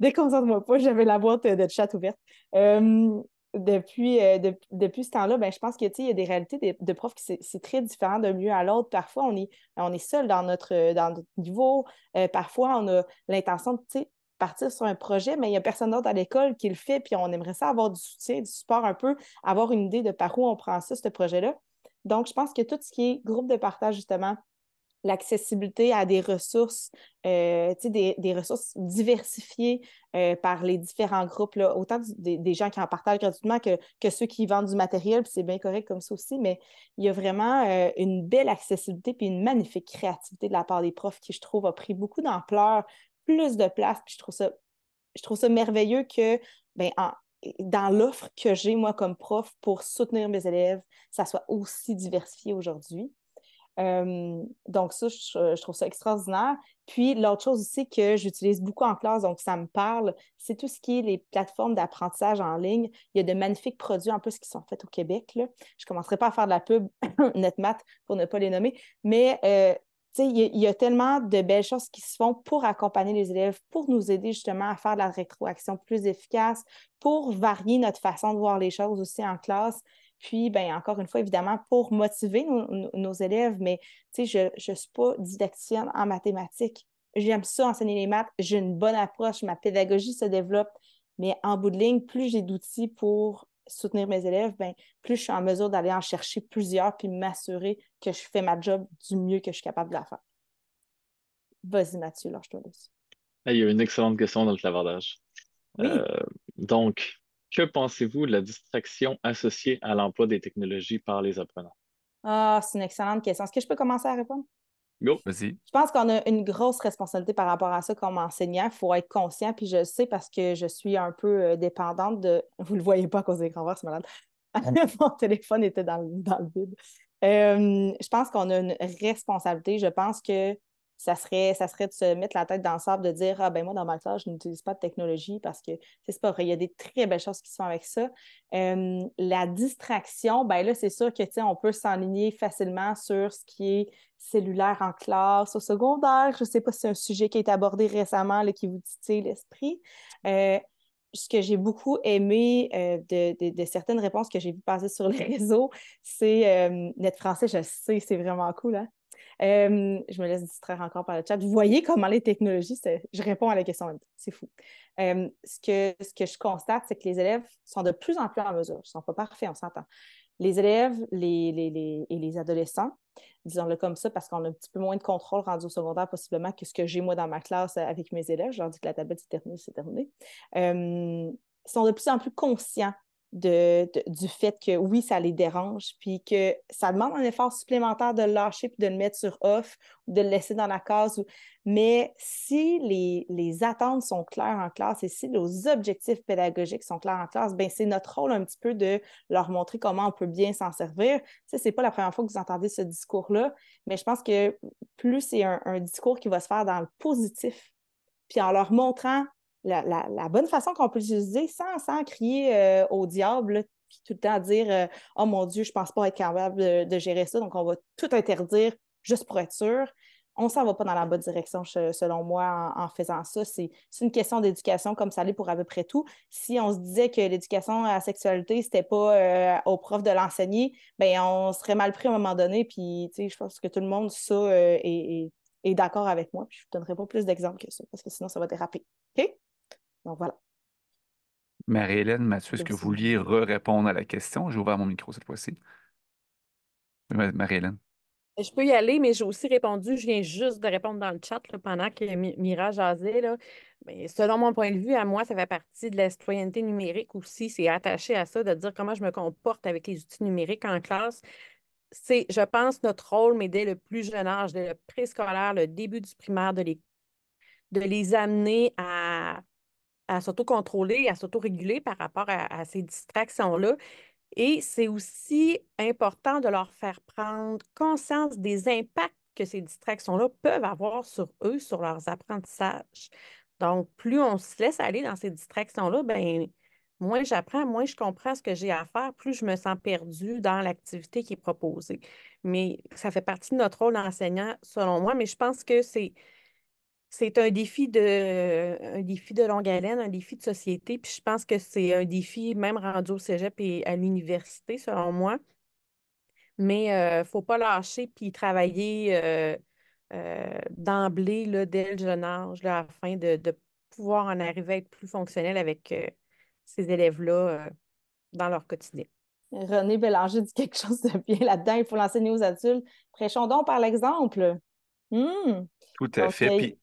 Déconcentre-moi pas, j'avais la boîte de chat ouverte. depuis, euh, depuis ce temps-là, ben, je pense qu'il y a des réalités de, profs qui c'est très différent d'un lieu à l'autre. Parfois, on est, on est seul dans notre, dans notre niveau. Euh, parfois, on a l'intention de partir sur un projet, mais il n'y a personne d'autre à l'école qui le fait, puis on aimerait ça avoir du soutien, du support un peu, avoir une idée de par où on prend ça, ce projet-là. Donc, je pense que tout ce qui est groupe de partage, justement, l'accessibilité à des ressources, euh, des, ressources diversifiées euh, par les différents groupes, autant des, gens qui en partagent gratuitement que, que ceux qui vendent du matériel, puis c'est bien correct comme ça aussi, mais il y a vraiment euh, une belle accessibilité puis une magnifique créativité de la part des profs qui, je trouve, a pris beaucoup d'ampleur, plus de place, puis je trouve ça, je trouve ça merveilleux que, ben, dans l'offre que j'ai, moi, comme prof, pour soutenir mes élèves, ça soit aussi diversifié aujourd'hui. Euh, donc, ça, je, trouve ça extraordinaire. Puis, l'autre chose aussi que j'utilise beaucoup en classe, donc ça me parle, c'est tout ce qui est les plateformes d'apprentissage en ligne. Il y a de magnifiques produits en plus qui sont faits au Québec. Je ne commencerai pas à faire de la pub NetMath pour ne pas les nommer, mais euh, il y, y, a tellement de belles choses qui se font pour accompagner les élèves, pour nous aider justement à faire de la rétroaction plus efficace, pour varier notre façon de voir les choses aussi en classe. Puis, ben, encore une fois, évidemment, pour motiver nos, élèves, mais je ne suis pas didacticienne en mathématiques. J'aime ça, enseigner les maths. J'ai une bonne approche, ma pédagogie se développe. Mais en bout de ligne, plus j'ai d'outils pour soutenir mes élèves, ben, plus je suis en mesure d'aller en chercher plusieurs puis m'assurer que je fais ma job du mieux que je suis capable de la faire. Vas-y, Mathieu, je te laisse. Il y a une excellente question dans le clavardage. Euh, donc, que pensez-vous de la distraction associée à l'emploi des technologies par les apprenants? Ah, c'est une excellente question. Est-ce que je peux commencer à répondre? Go. Vas-y. Je pense qu'on a une grosse responsabilité par rapport à ça comme enseignant. Il faut être conscient, puis je le sais parce que je suis un peu euh, dépendante de. Vous ne le voyez pas à cause des écrans verts, c'est malade. Mon téléphone était dans, dans le vide. Euh, je pense qu'on a une responsabilité. Je pense que ça serait, ça serait de se mettre la tête dans le sable, de dire Ah ben moi, dans ma classe, je n'utilise pas de technologie parce que c'est pas vrai. Il y a des très belles choses qui se font avec ça. la distraction, ben là, c'est sûr que on peut s'enligner facilement sur ce qui est cellulaire en classe, au secondaire. Je ne sais pas si c'est un sujet qui a été abordé récemment qui vous titille l'esprit. Euh, ce que j'ai beaucoup aimé euh, de, de, certaines réponses que j'ai vues passer sur les réseaux, c'est Net Français, je sais, c'est vraiment cool. Hein? Euh, je me laisse distraire encore par le chat. Vous voyez comment les technologies, je réponds à la question c'est fou. Euh, ce, que, je constate, c'est que les élèves sont de plus en plus en mesure. Ils ne sont pas parfaits, on s'entend. Les élèves les, et les adolescents, disons-le comme ça, parce qu'on a un petit peu moins de contrôle rendu au secondaire, possiblement, que ce que j'ai moi dans ma classe avec mes élèves. Je leur dis que la tablette, c'est terminé, c'est terminé. Euh, sont de plus en plus conscients du fait que oui, ça les dérange, puis que ça demande un effort supplémentaire de lâcher puis de le mettre sur off ou de le laisser dans la case. Mais si les, les, attentes sont claires en classe et si nos objectifs pédagogiques sont clairs en classe, ben c'est notre rôle un petit peu de leur montrer comment on peut bien s'en servir. Ce n'est pas la première fois que vous entendez ce discours-là, mais je pense que plus c'est un discours qui va se faire dans le positif, puis en leur montrant la, bonne façon qu'on peut l'utiliser sans, sans crier euh, au diable, puis tout le temps dire euh, Oh mon Dieu, je ne pense pas être capable de, gérer ça, donc on va tout interdire juste pour être sûr. On ne s'en va pas dans la bonne direction, selon moi, en, faisant ça. C'est une question d'éducation comme ça l'est pour à peu près tout. Si on se disait que l'éducation à la sexualité, ce n'était pas euh, au prof de l'enseigner, ben on serait mal pris à un moment donné. Puis, je pense que tout le monde, ça, est, d'accord avec moi. Puis je ne donnerai pas plus d'exemples que ça, parce que sinon, ça va déraper. OK? Donc voilà. Marie-Hélène, Mathieu, est-ce que vous vouliez répondre à la question? J'ai ouvert mon micro cette fois-ci. Marie-Hélène. Je peux y aller, mais j'ai aussi répondu. Je viens juste de répondre dans le chat pendant que Mira jasait. Là. Mais selon mon point de vue, à moi, ça fait partie de la citoyenneté numérique aussi. C'est attaché à ça, de dire comment je me comporte avec les outils numériques en classe. C'est, je pense, notre rôle, mais dès le plus jeune âge, dès le préscolaire, le début du primaire, de les, de les amener à à s'auto-contrôler, à s'auto-réguler par rapport à, ces distractions-là. Et c'est aussi important de leur faire prendre conscience des impacts que ces distractions-là peuvent avoir sur eux, sur leurs apprentissages. Donc, plus on se laisse aller dans ces distractions-là, ben moins j'apprends, moins je comprends ce que j'ai à faire, plus je me sens perdue dans l'activité qui est proposée. Mais ça fait partie de notre rôle d'enseignant, selon moi, mais je pense que c'est c'est un défi de un défi de longue haleine, un défi de société. Puis je pense que c'est un défi même rendu au cégep et à l'université, selon moi. Mais il euh, ne faut pas lâcher puis travailler euh, euh, d'emblée dès le jeune âge afin de, pouvoir en arriver à être plus fonctionnel avec euh, ces élèves-là euh, dans leur quotidien. René Bélanger dit quelque chose de bien là-dedans. Il faut l'enseigner aux adultes. Prêchons donc par l'exemple. Hmm. Tout à fait.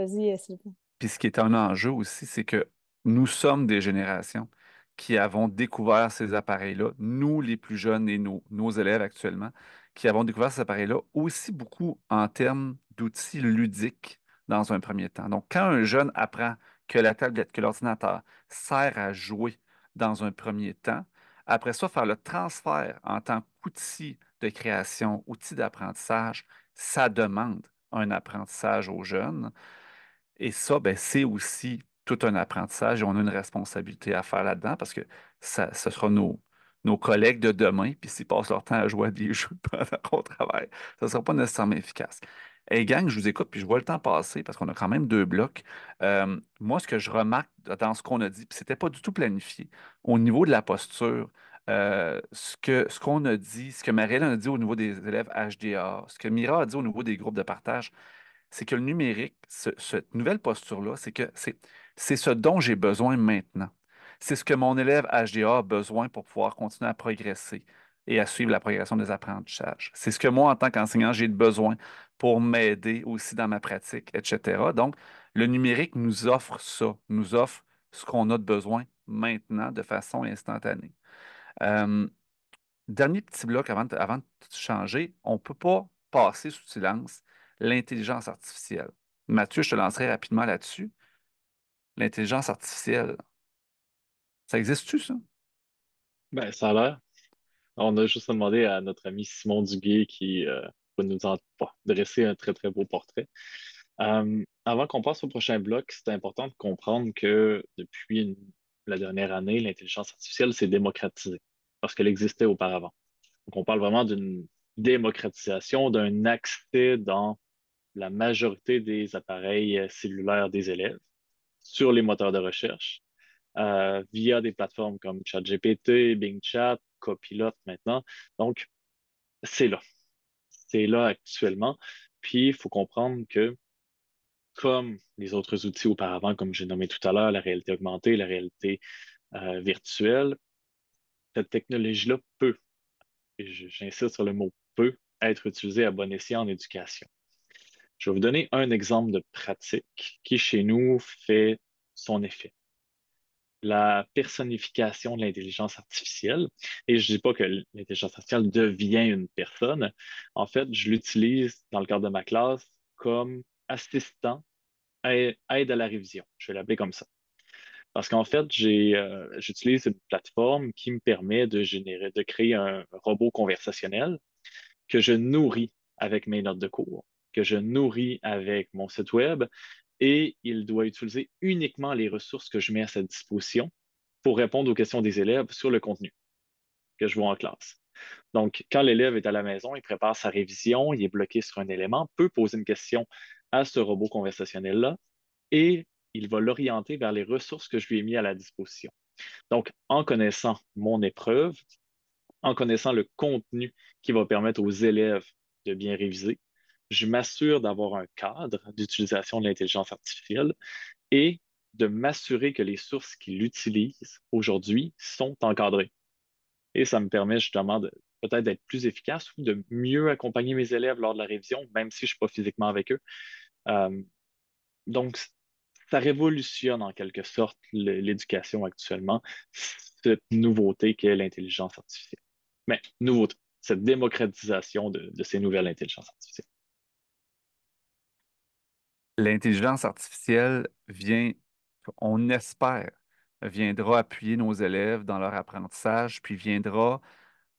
Vas-y, Sylvain. Puis ce qui est un enjeu aussi, c'est que nous sommes des générations qui avons découvert ces appareils-là, nous les plus jeunes et nos élèves actuellement, qui avons découvert ces appareils-là aussi beaucoup en termes d'outils ludiques dans un premier temps. Donc, quand un jeune apprend que la tablette, que l'ordinateur sert à jouer dans un premier temps, après ça, faire le transfert en tant qu'outil de création, outil d'apprentissage, ça demande un apprentissage aux jeunes. Et ça, ben, c'est aussi tout un apprentissage et on a une responsabilité à faire là-dedans parce que ça, ce sera nos, nos collègues de demain, puis s'ils passent leur temps à jouer à des jeux pendant qu'on travaille, ça ne sera pas nécessairement efficace. Et gang, je vous écoute, puis je vois le temps passer parce qu'on a quand même deux blocs. Euh, moi, ce que je remarque dans ce qu'on a dit, puis ce n'était pas du tout planifié, au niveau de la posture, euh, ce que ce qu'on a dit, ce que Marielle a dit au niveau des élèves HDA, ce que Mira a dit au niveau des groupes de partage, c'est que le numérique, cette nouvelle posture-là, c'est que c'est ce dont j'ai besoin maintenant. C'est ce que mon élève HDA a besoin pour pouvoir continuer à progresser et à suivre la progression des apprentissages. C'est ce que moi, en tant qu'enseignant, j'ai besoin pour m'aider aussi dans ma pratique, etc. Donc, le numérique nous offre ça, nous offre ce qu'on a de besoin maintenant de façon instantanée. Euh, dernier petit bloc avant avant de changer, on ne peut pas passer sous silence l'intelligence artificielle. Mathieu, je te lancerai rapidement là-dessus l'intelligence artificielle. Ça existe-tu, ça? Ben, ça a l'air. On a juste demandé à notre ami Simon Duguay qui euh, va nous en dresser un très, très beau portrait. Euh, avant qu'on passe au prochain bloc, c'est important de comprendre que depuis la dernière année, l'intelligence artificielle s'est démocratisée parce qu'elle existait auparavant. Donc, on parle vraiment d'une démocratisation, d'un accès dans la majorité des appareils cellulaires des élèves sur les moteurs de recherche euh, via des plateformes comme ChatGPT, Bing Chat, Copilot maintenant. Donc, c'est là. C'est là actuellement. Puis, il faut comprendre que, comme les autres outils auparavant, comme j'ai nommé tout à l'heure, la réalité augmentée, la réalité euh, virtuelle, cette technologie-là peut, et j'insiste sur le mot peut, être utilisée à bon escient en éducation. Je vais vous donner un exemple de pratique qui, chez nous, fait son effet. La personnification de l'intelligence artificielle. Et je ne dis pas que l'intelligence artificielle devient une personne. En fait, je l'utilise dans le cadre de ma classe comme assistant, aide à la révision. Je vais l'appeler comme ça. Parce qu'en fait, euh, j'utilise une plateforme qui me permet de générer, de créer un robot conversationnel que je nourris avec mes notes de cours que je nourris avec mon site web et il doit utiliser uniquement les ressources que je mets à sa disposition pour répondre aux questions des élèves sur le contenu que je vois en classe. Donc, quand l'élève est à la maison, il prépare sa révision, il est bloqué sur un élément, peut poser une question à ce robot conversationnel-là et il va l'orienter vers les ressources que je lui ai mis à la disposition. Donc, en connaissant mon épreuve, en connaissant le contenu qui va permettre aux élèves de bien réviser, je m'assure d'avoir un cadre d'utilisation de l'intelligence artificielle et de m'assurer que les sources qu'il utilise aujourd'hui sont encadrées. Et ça me permet justement de peut-être d'être plus efficace ou de mieux accompagner mes élèves lors de la révision, même si je ne suis pas physiquement avec eux. Euh, donc, ça révolutionne en quelque sorte l'éducation actuellement, cette nouveauté qu'est l'intelligence artificielle. Mais nouveauté, cette démocratisation de ces nouvelles intelligences artificielles l'intelligence artificielle vient, on espère, viendra appuyer nos élèves dans leur apprentissage, puis viendra,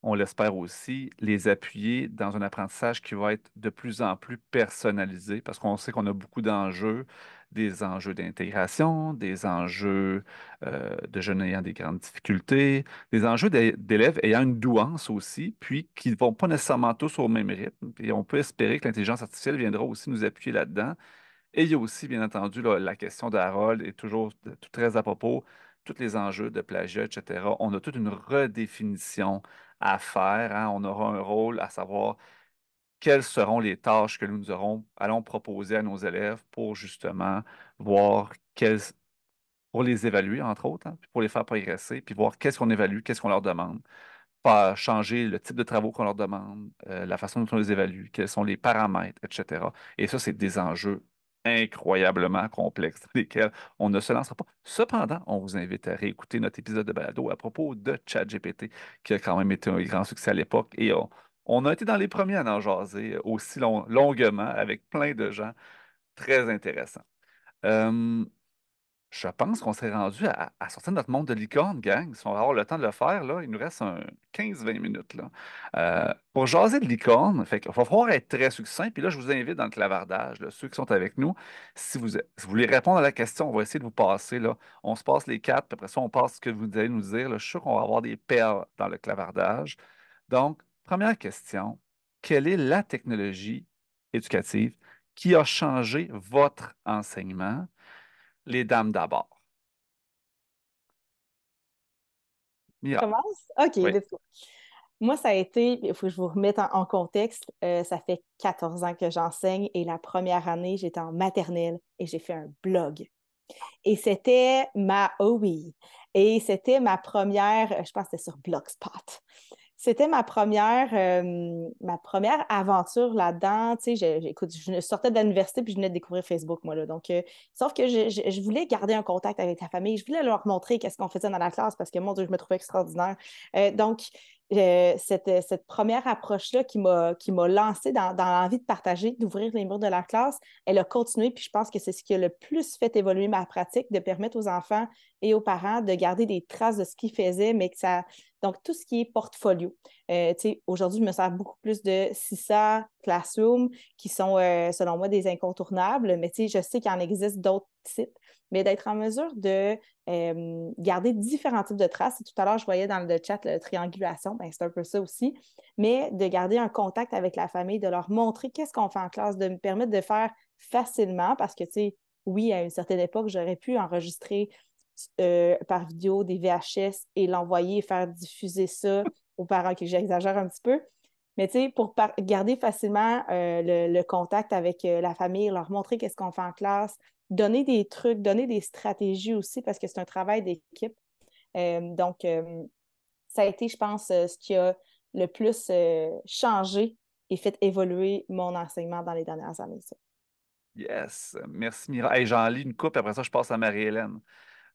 on l'espère aussi, les appuyer dans un apprentissage qui va être de plus en plus personnalisé, parce qu'on sait qu'on a beaucoup d'enjeux, des enjeux d'intégration, des enjeux euh, de jeunes ayant des grandes difficultés, des enjeux d'élèves ayant une douance aussi, puis qui ne vont pas nécessairement tous au même rythme. Et on peut espérer que l'intelligence artificielle viendra aussi nous appuyer là-dedans et il y a aussi, bien entendu, la question de Harold est toujours tout très à propos, tous les enjeux de plagiat, etc. On a toute une redéfinition à faire. Hein. On aura un rôle à savoir quelles seront les tâches que nous aurons, allons proposer à nos élèves pour justement voir quelles, pour les évaluer, entre autres, hein, pour les faire progresser, puis voir qu'est-ce qu'on évalue, qu'est-ce qu'on leur demande, changer le type de travaux qu'on leur demande, euh, la façon dont on les évalue, quels sont les paramètres, etc. Et ça, c'est des enjeux incroyablement complexes dans lesquels on ne se lancera pas. Cependant, on vous invite à réécouter notre épisode de balado à propos de ChatGPT, qui a quand même été un grand succès à l'époque. Et on, a été dans les premiers à en jaser aussi longuement avec plein de gens très intéressants. Euh, je pense qu'on s'est rendu à, sortir de notre monde de licorne, gang. Si on va avoir le temps de le faire, là, il nous reste 15-20 minutes. Là. Euh, pour jaser de licorne, il va falloir être très succinct. Puis là, je vous invite dans le clavardage, ceux qui sont avec nous. Si vous, voulez répondre à la question, on va essayer de vous passer. Là. On se passe les quatre, puis après ça, on passe ce que vous allez nous dire. Je suis sûr qu'on va avoir des perles dans le clavardage. Donc, première question. Quelle est la technologie éducative qui a changé votre enseignement? Les dames d'abord. Commence? OK, Moi, ça a été, il faut que je vous remette en, contexte, euh, ça fait 14 ans que j'enseigne et la première année, j'étais en maternelle et j'ai fait un blog. Et c'était ma, oh oui, et c'était ma première, je pense que c'était sur Blogspot. C'était ma première, euh, ma première aventure là-dedans. Je sortais de l'université puis je venais de découvrir Facebook, moi. Là. Donc, euh, sauf que je, voulais garder un contact avec la famille. Je voulais leur montrer qu'est-ce qu'on faisait dans la classe parce que, mon Dieu, je me trouvais extraordinaire. Euh, donc, cette, cette, première approche-là qui m'a, qui lancée dans, dans l'envie de partager, d'ouvrir les murs de la classe, elle a continué. Puis je pense que c'est ce qui a le plus fait évoluer ma pratique, de permettre aux enfants et aux parents de garder des traces de ce qu'ils faisaient, mais que ça, donc, tout ce qui est portfolio. Euh, aujourd'hui, je me sers beaucoup plus de CISA, Classroom, qui sont, euh, selon moi, des incontournables, mais je sais qu'il en existe d'autres sites. Mais d'être en mesure de euh, garder différents types de traces. tout à l'heure, je voyais dans le chat la triangulation, ben, c'est un peu ça aussi. Mais de garder un contact avec la famille, de leur montrer qu'est-ce qu'on fait en classe, de me permettre de faire facilement, parce que, tu sais, oui, à une certaine époque, j'aurais pu enregistrer euh, par vidéo des VHS et l'envoyer et faire diffuser ça aux parents, que j'exagère un petit peu. Mais tu sais, pour garder facilement euh, le, contact avec euh, la famille, leur montrer qu'est-ce qu'on fait en classe, donner des trucs, donner des stratégies aussi, parce que c'est un travail d'équipe. donc, ça a été, je pense, ce qui a le plus changé et fait évoluer mon enseignement dans les dernières années. Yes, merci Mira. J'en lis une coupe, après ça, je passe à Marie-Hélène.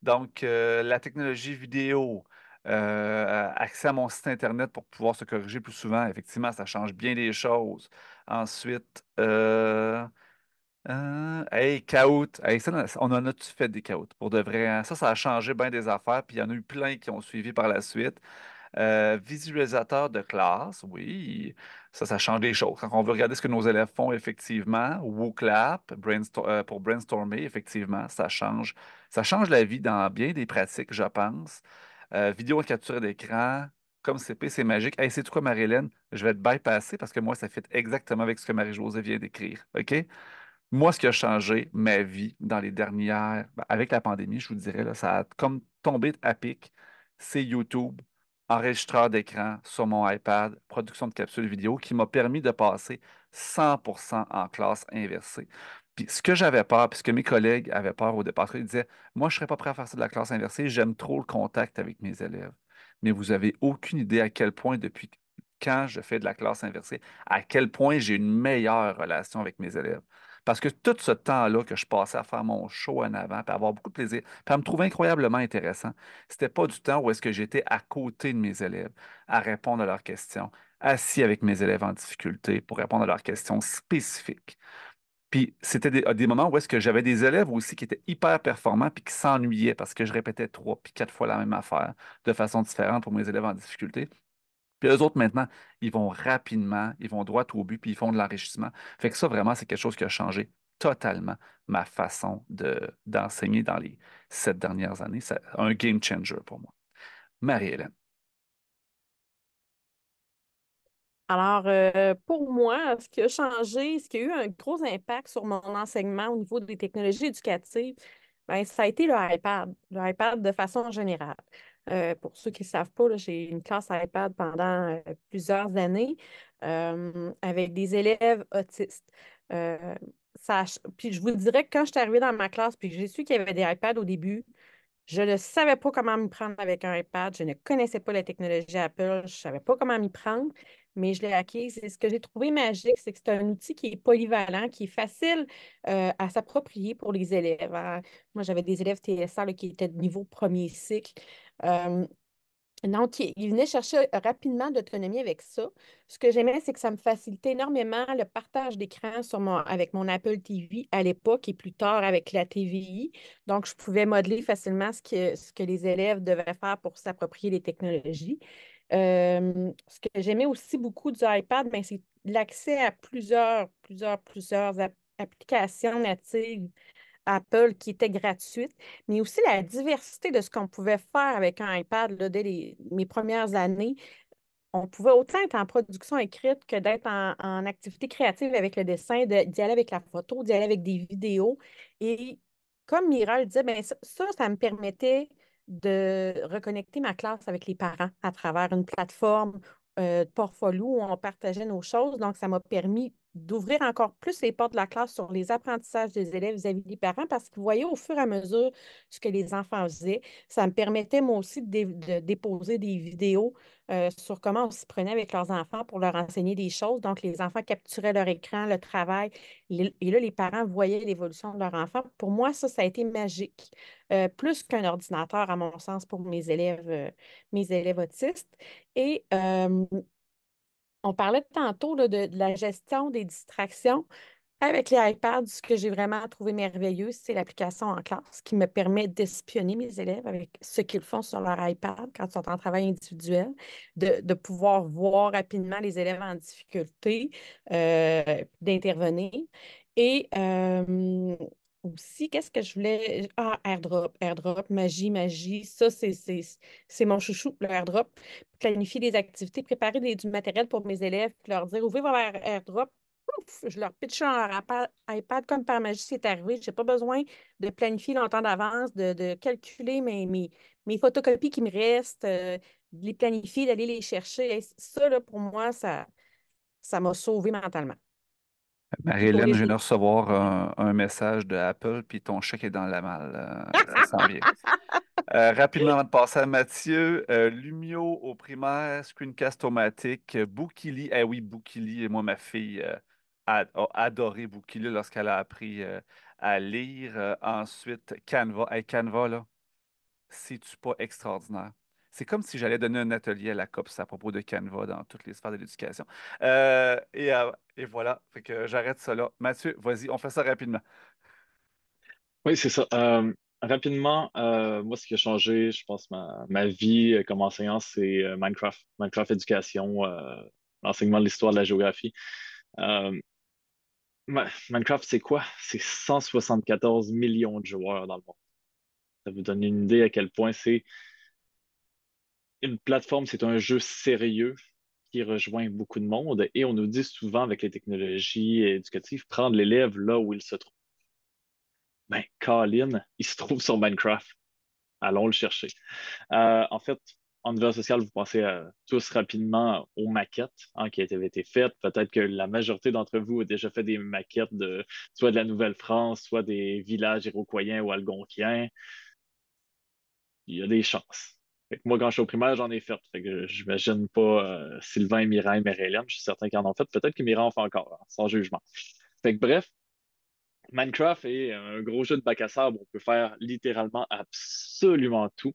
Donc, euh, la technologie vidéo, euh, accès à mon site Internet pour pouvoir se corriger plus souvent, effectivement, ça change bien les choses. Ensuite, euh, hey, Kahoot. on en a-tu fait des Kahoot? Pour de vrai? Hein? Ça, ça a changé bien des affaires, puis il y en a eu plein qui ont suivi par la suite. Euh, visualisateur de classe, oui, ça, ça change les choses. Quand on veut regarder ce que nos élèves font, effectivement, WooClap euh, pour brainstormer, effectivement, ça change. Ça change la vie dans bien des pratiques, je pense. Euh, vidéo capture d'écran, comme CP, c'est magique. Hey, c'est quoi, Marie-Hélène? Je vais te bypasser parce que moi, ça fait exactement avec ce que Marie-Josée vient d'écrire. OK? Moi, ce qui a changé ma vie dans les dernières, ben, avec la pandémie, je vous dirais, ça a comme tombé à pic, c'est YouTube enregistreur d'écran sur mon iPad, production de capsules vidéo, qui m'a permis de passer 100% en classe inversée. Puis ce que j'avais peur, puis ce que mes collègues avaient peur au départ, ils disaient Moi, je ne serais pas prêt à faire ça de la classe inversée, j'aime trop le contact avec mes élèves. Mais vous n'avez aucune idée à quel point, depuis quand je fais de la classe inversée, à quel point j'ai une meilleure relation avec mes élèves. Parce que tout ce temps-là que je passais à faire mon show en avant, puis à avoir beaucoup de plaisir, puis à me trouver incroyablement intéressant, c'était pas du temps où est-ce que j'étais à côté de mes élèves, à répondre à leurs questions, assis avec mes élèves en difficulté pour répondre à leurs questions spécifiques. Puis c'était des, moments où est-ce que j'avais des élèves aussi qui étaient hyper performants puis qui s'ennuyaient parce que je répétais trois puis quatre fois la même affaire de façon différente pour mes élèves en difficulté. Puis eux autres, maintenant, ils vont rapidement, ils vont droit au but, puis ils font de l'enrichissement. Fait que ça, vraiment, c'est quelque chose qui a changé totalement ma façon de, d'enseigner dans les sept dernières années. C'est un game changer pour moi. Marie-Hélène. Alors, euh, pour moi, ce qui a changé, ce qui a eu un gros impact sur mon enseignement au niveau des technologies éducatives, ben, ça a été le iPad, le iPad de façon générale. Euh, pour ceux qui ne savent pas, j'ai une classe iPad pendant euh, plusieurs années. avec des élèves autistes. puis je vous dirais que quand je suis arrivée dans ma classe, puis j'ai su qu'il y avait des iPads au début, je ne savais pas comment m'y prendre avec un iPad. Je ne connaissais pas la technologie Apple. Je ne savais pas comment m'y prendre, mais je l'ai acquise. Ce que j'ai trouvé magique, c'est que c'est un outil qui est polyvalent, qui est facile euh, à s'approprier pour les élèves. Hein. Moi, j'avais des élèves TSA qui étaient de niveau premier cycle. Euh, donc, il venait chercher rapidement d'autonomie avec ça. Ce que j'aimais, c'est que ça me facilitait énormément le partage d'écran avec mon Apple TV à l'époque et plus tard avec la TVI. Donc, je pouvais modeler facilement ce que, ce que les élèves devaient faire pour s'approprier les technologies. Euh, ce que j'aimais aussi beaucoup du iPad, ben, c'est l'accès à plusieurs, plusieurs, plusieurs applications natives Apple qui était gratuite, mais aussi la diversité de ce qu'on pouvait faire avec un iPad dès mes premières années. On pouvait autant être en production écrite que d'être en, activité créative avec le dessin, d'y aller avec la photo, d'y aller avec des vidéos. Et comme Mira le disait, ben, ça, ça, me permettait de reconnecter ma classe avec les parents à travers une plateforme euh, de portfolio où on partageait nos choses. Donc, ça m'a permis d'ouvrir encore plus les portes de la classe sur les apprentissages des élèves vis-à-vis des parents parce vous voyez au fur et à mesure ce que les enfants faisaient. Ça me permettait moi aussi de, déposer des vidéos euh, sur comment on s'y prenait avec leurs enfants pour leur enseigner des choses. Donc, les enfants capturaient leur écran, le travail, et là, les parents voyaient l'évolution de leur enfant. Pour moi, ça, ça a été magique. Euh, plus qu'un ordinateur, à mon sens, pour mes élèves, euh, mes élèves autistes. Et on parlait tantôt de, la gestion des distractions. Avec les iPads, ce que j'ai vraiment trouvé merveilleux, c'est l'application en classe qui me permet d'espionner mes élèves avec ce qu'ils font sur leur iPad quand ils sont en travail individuel, de, pouvoir voir rapidement les élèves en difficulté, euh, d'intervenir. Et euh, aussi, qu'est-ce que je voulais? Ah, airdrop, airdrop, magie, magie. Ça, c'est mon chouchou, le airdrop. Planifier des activités, préparer du matériel pour mes élèves, puis leur dire ouvrez votre airdrop. je leur pitch leur iPad comme par magie, c'est arrivé. Je n'ai pas besoin de planifier longtemps d'avance, de, calculer mes, photocopies qui me restent, euh, de les planifier, d'aller les chercher. ça, là, pour moi, ça ça m'a sauvé mentalement. Marie-Hélène, je viens de recevoir un, message de Apple, puis ton chèque est dans la malle. Euh, ça sent bien. Euh, rapidement, avant de passer à Mathieu, euh, Lumio au primaire, screencast automatique, Boukili. Eh oui, Boukili, et moi, ma fille a, adoré Boukili lorsqu'elle a appris à lire. ensuite, Canva. Hey, Canva, là, c'est-tu pas extraordinaire? C'est comme si j'allais donner un atelier à la COPS à propos de Canva dans toutes les sphères de l'éducation. Euh, euh, et, voilà, j'arrête ça là. Mathieu, vas-y, on fait ça rapidement. Oui, c'est ça. Euh, rapidement, moi, ce qui a changé, je pense, ma, ma vie comme enseignant, c'est Minecraft. Minecraft éducation, l'enseignement de l'histoire de la géographie. Minecraft, c'est quoi? C'est 174 millions de joueurs dans le monde. Ça vous donne une idée à quel point c'est une plateforme, c'est un jeu sérieux qui rejoint beaucoup de monde et on nous dit souvent avec les technologies éducatives, prendre l'élève là où il se trouve. Ben, Colin, il se trouve sur Minecraft. Allons le chercher. Euh, en fait, en univers social, vous pensez tous rapidement aux maquettes hein, qui avaient été faites. Peut-être que la majorité d'entre vous a déjà fait des maquettes de soit de la Nouvelle-France, soit des villages iroquoiens ou algonquiens. Il y a des chances moi, quand je suis au primaire, j'en ai fait. Fait que j'imagine pas euh, Sylvain, Mireille, Marie-Hélène. Je suis certain qu'ils en ont fait. Peut-être que Mireille en fait encore, hein, sans jugement. Fait que bref, Minecraft est un gros jeu de bac à sable. On peut faire littéralement absolument tout.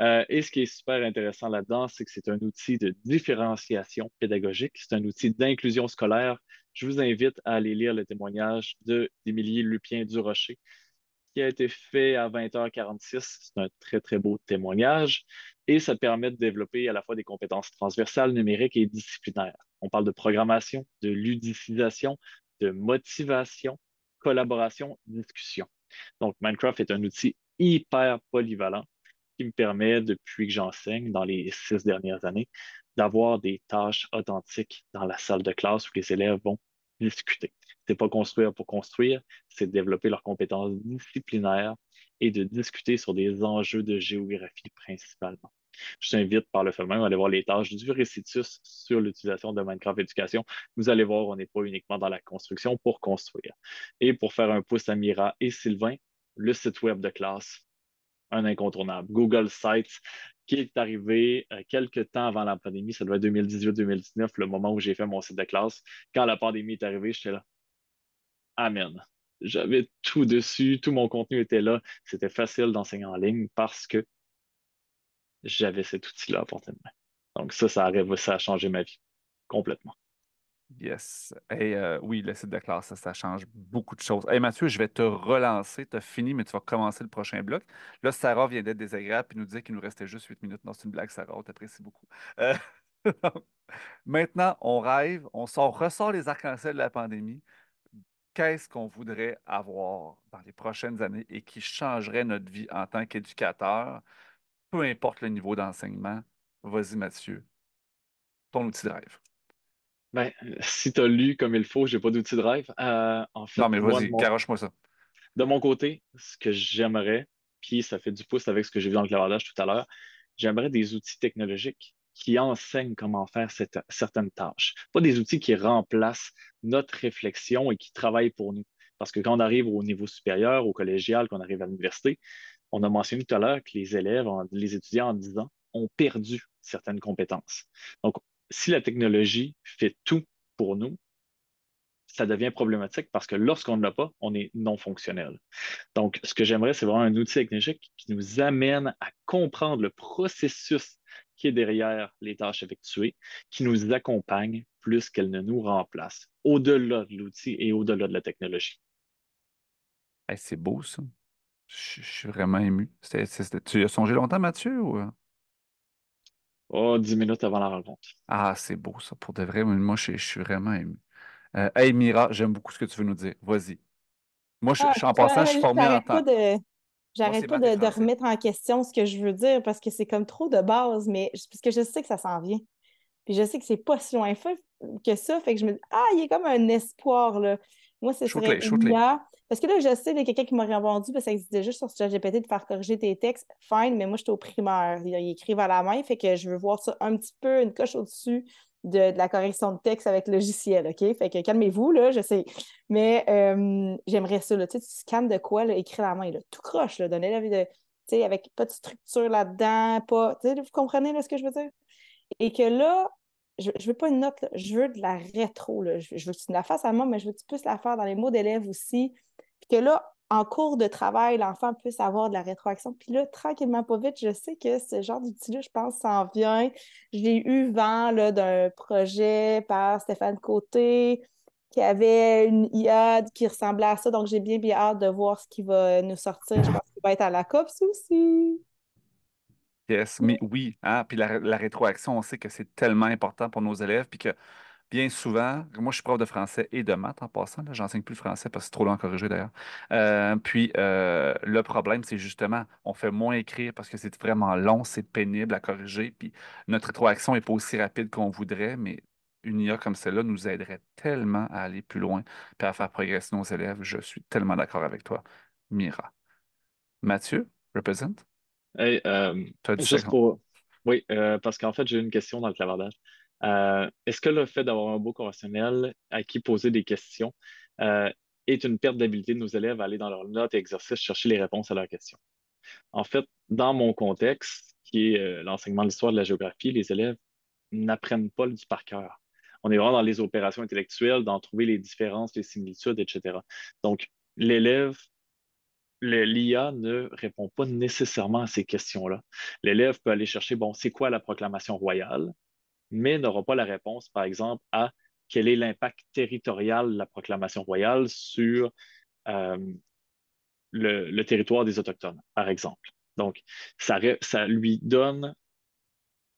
Euh, et ce qui est super intéressant là-dedans, c'est que c'est un outil de différenciation pédagogique. C'est un outil d'inclusion scolaire. Je vous invite à aller lire le témoignage de d'Émilie Lupien du Rocher a été fait à 20h46. C'est un très, très beau témoignage et ça permet de développer à la fois des compétences transversales, numériques et disciplinaires. On parle de programmation, de ludicisation, de motivation, collaboration, discussion. Donc, Minecraft est un outil hyper polyvalent qui me permet, depuis que j'enseigne dans les six dernières années, d'avoir des tâches authentiques dans la salle de classe où les élèves vont discuter. C'est pas construire pour construire, c'est développer leurs compétences disciplinaires et de discuter sur des enjeux de géographie principalement. Je t'invite par le fait même à aller voir les tâches du récitus sur l'utilisation de Minecraft Éducation. Vous allez voir, on n'est pas uniquement dans la construction pour construire. Et pour faire un pouce à Mira et Sylvain, le site web de classe, un incontournable. Google Sites, qui est arrivé euh, quelques temps avant la pandémie, ça doit être 2018-2019, le moment où j'ai fait mon site de classe. Quand la pandémie est arrivée, j'étais là. Amen. J'avais tout dessus, tout mon contenu était là. C'était facile d'enseigner en ligne parce que j'avais cet outil-là à portée de main. Donc ça, a, ça a changé ma vie complètement. Yes. Et euh, oui, le site de classe, ça, change beaucoup de choses. Hey, Mathieu, je vais te relancer. Tu as fini, mais tu vas commencer le prochain bloc. Là, Sarah vient d'être désagréable et nous disait qu'il nous restait juste 8 minutes. Non, c'est une blague, Sarah. On t'apprécie beaucoup. Euh, maintenant, on rêve, on sort, ressort les arcs-en-ciel de la pandémie. Qu'est-ce qu'on voudrait avoir dans les prochaines années et qui changerait notre vie en tant qu'éducateur, peu importe le niveau d'enseignement? Vas-y, Mathieu. Ton outil de rêve. Ben, si tu as lu comme il faut, j'ai pas d'outil de rêve. Euh, en fait, non, mais vas-y, garoche-moi ça. De mon côté, ce que j'aimerais, puis ça fait du pouce avec ce que j'ai vu dans le clavardage tout à l'heure, j'aimerais des outils technologiques qui enseignent comment faire certaines tâches. Pas des outils qui remplacent notre réflexion et qui travaillent pour nous. Parce que quand on arrive au niveau supérieur, au collégial, qu'on arrive à l'université, on a mentionné tout à l'heure que les élèves, les étudiants en 10 ans, ont perdu certaines compétences. Donc, si la technologie fait tout pour nous, ça devient problématique parce que lorsqu'on ne l'a pas, on est non fonctionnel. Donc, ce que j'aimerais, c'est vraiment un outil technologique qui nous amène à comprendre le processus qui est derrière les tâches effectuées, qui nous accompagne plus qu'elle ne nous remplace, au-delà de l'outil et au-delà de la technologie. c'est beau, ça. Je, suis vraiment ému. tu as songé longtemps, Mathieu? Ou... Oh, dix minutes avant la rencontre. Ah, c'est beau ça, pour de vrai. Moi, je, suis vraiment ému. Euh, hey, Mira, j'aime beaucoup ce que tu veux nous dire. Vas-y. Moi, je, suis en passant, je suis formé en temps. J'arrête pas de, remettre en question ce que je veux dire parce que c'est comme trop de base, mais parce que je sais que ça s'en vient. Puis je sais que c'est pas si loin que ça, fait que je me dis, ah, il y a comme un espoir, là. Moi, ce serait l'IA. Parce que là, je sais, il y a quelqu'un qui m'a répondu, parce que ça existait juste sur ChatGPT de faire corriger tes textes. Fine, mais moi, j'étais au primaire. Ils écrivent à la main, fait que je veux voir ça un petit peu, une coche au-dessus de, la correction de texte avec le logiciel, OK? Fait que calmez-vous, là, je sais. Mais euh, j'aimerais ça, là, tu scannes de quoi, là, écrit à la main, là, tout croche, là, donner la vie de, tu sais, avec pas de structure là-dedans, pas, tu sais, vous comprenez, là, ce que je veux dire? Et que là, je, je veux pas une note, je veux de la rétro. Je, veux que tu la fasses à moi, mais je veux que tu puisses la faire dans les mots d'élèves aussi? Puis que là, en cours de travail, l'enfant puisse avoir de la rétroaction. Puis là, tranquillement, pas vite, je sais que ce genre d'outil-là, je pense, s'en vient. J'ai eu vent d'un projet par Stéphane Côté qui avait une IA qui ressemblait à ça. Donc, j'ai bien, bien hâte de voir ce qui va nous sortir. Je pense qu'il va être à la COPS aussi. Yes, mais oui, hein? Puis la, la rétroaction, on sait que c'est tellement important pour nos élèves, puis que bien souvent, moi je suis prof de français et de maths en passant, là, j'enseigne plus le français parce que c'est trop long à corriger d'ailleurs. Euh, puis euh, le problème, c'est justement, on fait moins écrire parce que c'est vraiment long, c'est pénible à corriger, puis notre rétroaction n'est pas aussi rapide qu'on voudrait, mais une IA comme celle-là nous aiderait tellement à aller plus loin et à faire progresser nos élèves. Je suis tellement d'accord avec toi, Mira. Mathieu, représente? Hey, euh, juste pour... Oui, parce qu'en fait, j'ai une question dans le clavardage. Euh, est-ce que le fait d'avoir un beau conventionnel à qui poser des questions euh, est une perte d'habilité de nos élèves à aller dans leurs notes et exercices chercher les réponses à leurs questions? En fait, dans mon contexte, qui est euh, l'enseignement de l'histoire de la géographie, les élèves n'apprennent pas du par cœur. On est vraiment dans les opérations intellectuelles, d'en trouver les différences, les similitudes, etc. Donc, l'élève l'IA ne répond pas nécessairement à ces questions-là. L'élève peut aller chercher, bon, c'est quoi la proclamation royale? mais n'aura pas la réponse, par exemple, à quel est l'impact territorial de la proclamation royale sur euh, le, territoire des Autochtones, par exemple. Donc, ça, ça lui donne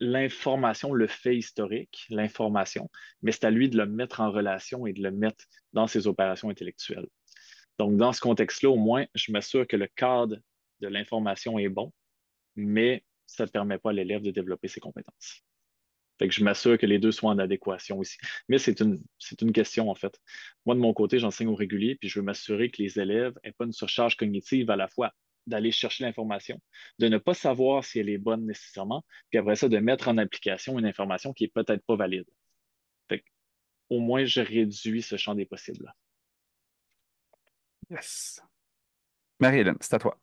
l'information, le fait historique, l'information, mais c'est à lui de le mettre en relation et de le mettre dans ses opérations intellectuelles. Donc, dans ce contexte-là, au moins, je m'assure que le cadre de l'information est bon, mais ça ne permet pas à l'élève de développer ses compétences. Fait que je m'assure que les deux soient en adéquation aussi. Mais c'est une, une question, en fait. Moi, de mon côté, j'enseigne au régulier, puis je veux m'assurer que les élèves n'aient pas une surcharge cognitive à la fois d'aller chercher l'information, de ne pas savoir si elle est bonne nécessairement, puis après ça, de mettre en application une information qui est peut-être pas valide. au moins, je réduis ce champ des possibles. Yes. Marie-Hélène, c'est à toi.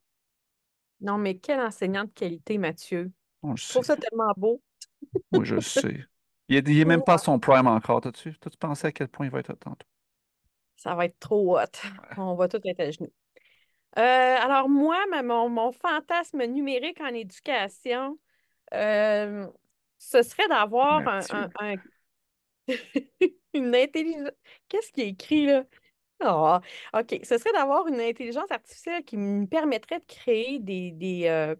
Non, mais quel enseignant de qualité, Mathieu. Je trouve ça tellement beau. Oui, je sais. Il n'est même pas son prime encore. T'as-tu pensé à quel point il va être tantôt? Ça va être trop hot. On va tout être à genoux. Euh, alors, moi, mon, fantasme numérique en éducation, euh, ce serait d'avoir un, une intelligence. Qu'est-ce qui est écrit là? Ah, OK. Ce serait d'avoir une intelligence artificielle qui me permettrait de créer des, euh,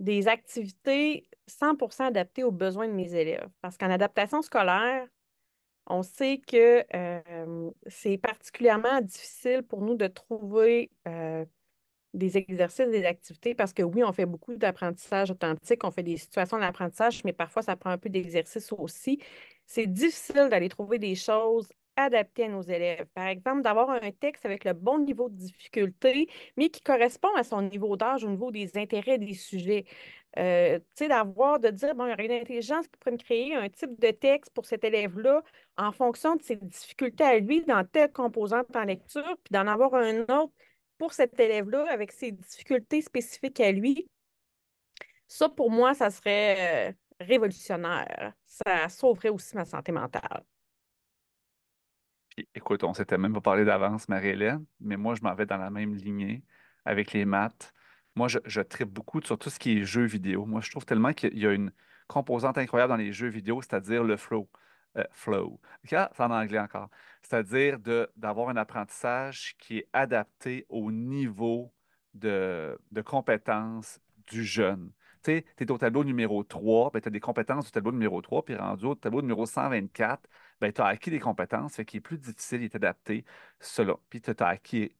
des activités 100% adaptées aux besoins de mes élèves. Parce qu'en adaptation scolaire, on sait que c'est particulièrement difficile pour nous de trouver des exercices, des activités, parce que oui, on fait beaucoup d'apprentissage authentique, on fait des situations d'apprentissage, mais parfois ça prend un peu d'exercice aussi. C'est difficile d'aller trouver des choses adaptées à nos élèves. Par exemple, d'avoir un texte avec le bon niveau de difficulté, mais qui correspond à son niveau d'âge, au niveau des intérêts des sujets. Euh, tu sais, d'avoir, de dire, bon, il y aurait une intelligence qui pourrait me créer un type de texte pour cet élève-là en fonction de ses difficultés à lui dans telle composante en lecture, puis d'en avoir un autre pour cet élève-là avec ses difficultés spécifiques à lui. Ça, pour moi, ça serait euh, révolutionnaire. Ça sauverait aussi ma santé mentale. Écoute, on s'était même pas parlé d'avance, Marie-Hélène, mais moi, je m'en vais dans la même lignée avec les maths. Moi, je, tripe beaucoup sur tout ce qui est jeux vidéo. Moi, je trouve tellement qu'il y a une composante incroyable dans les jeux vidéo, c'est-à-dire le flow. Euh, flow. c'est en anglais encore. C'est-à-dire d'avoir un apprentissage qui est adapté au niveau de, de compétences du jeune. Tu sais, es au tableau numéro 3, ben, tu as des compétences du tableau numéro 3, puis rendu au tableau numéro 124, ben, tu as acquis des compétences, fait qu'il est plus difficile, il est adapté, cela. Puis tu as acquis,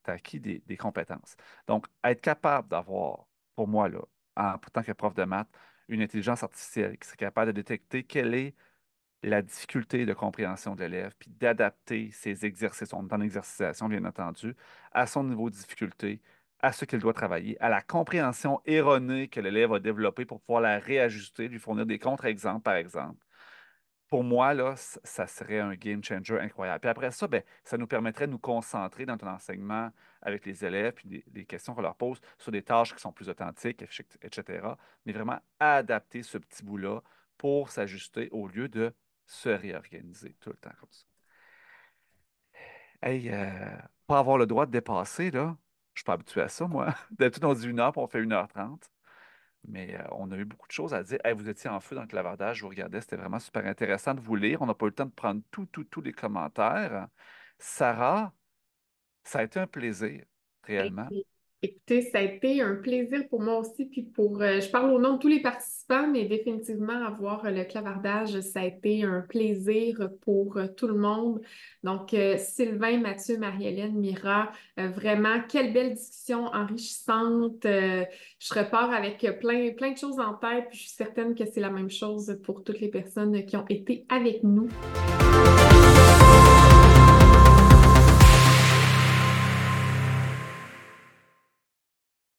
des, compétences. Donc, être capable d'avoir, pour moi, là, en, tant que prof de maths, une intelligence artificielle qui serait capable de détecter quelle est la difficulté de compréhension de l'élève, puis d'adapter ses exercices, on est en exercitation bien entendu, à son niveau de difficulté, à ce qu'il doit travailler, à la compréhension erronée que l'élève a développée pour pouvoir la réajuster, lui fournir des contre-exemples, par exemple. Pour moi, là, ça serait un game changer incroyable. Puis après ça, ben, ça nous permettrait de nous concentrer dans ton enseignement avec les élèves, puis des, questions qu'on leur pose sur des tâches qui sont plus authentiques, etc. Mais vraiment adapter ce petit bout-là pour s'ajuster au lieu de se réorganiser tout le temps comme ça. Hey, euh, pas avoir le droit de dépasser, là, je suis pas habitué à ça, moi. D'habitude, on dit une heure, puis on fait une heure trente. Mais euh, on a eu beaucoup de choses à dire. vous étiez en feu dans le clavardage, je vous regardais, c'était vraiment super intéressant de vous lire. On n'a pas eu le temps de prendre tous tous les commentaires. Sarah, ça a été un plaisir, réellement. Écoutez, ça a été un plaisir pour moi aussi, puis pour, euh, je parle au nom de tous les participants, mais définitivement avoir le clavardage, ça a été un plaisir pour euh, tout le monde. Donc, euh, Sylvain, Mathieu, Marie-Hélène, Mira, vraiment, quelle belle discussion enrichissante. je repars avec plein, plein de choses en tête, puis je suis certaine que c'est la même chose pour toutes les personnes qui ont été avec nous.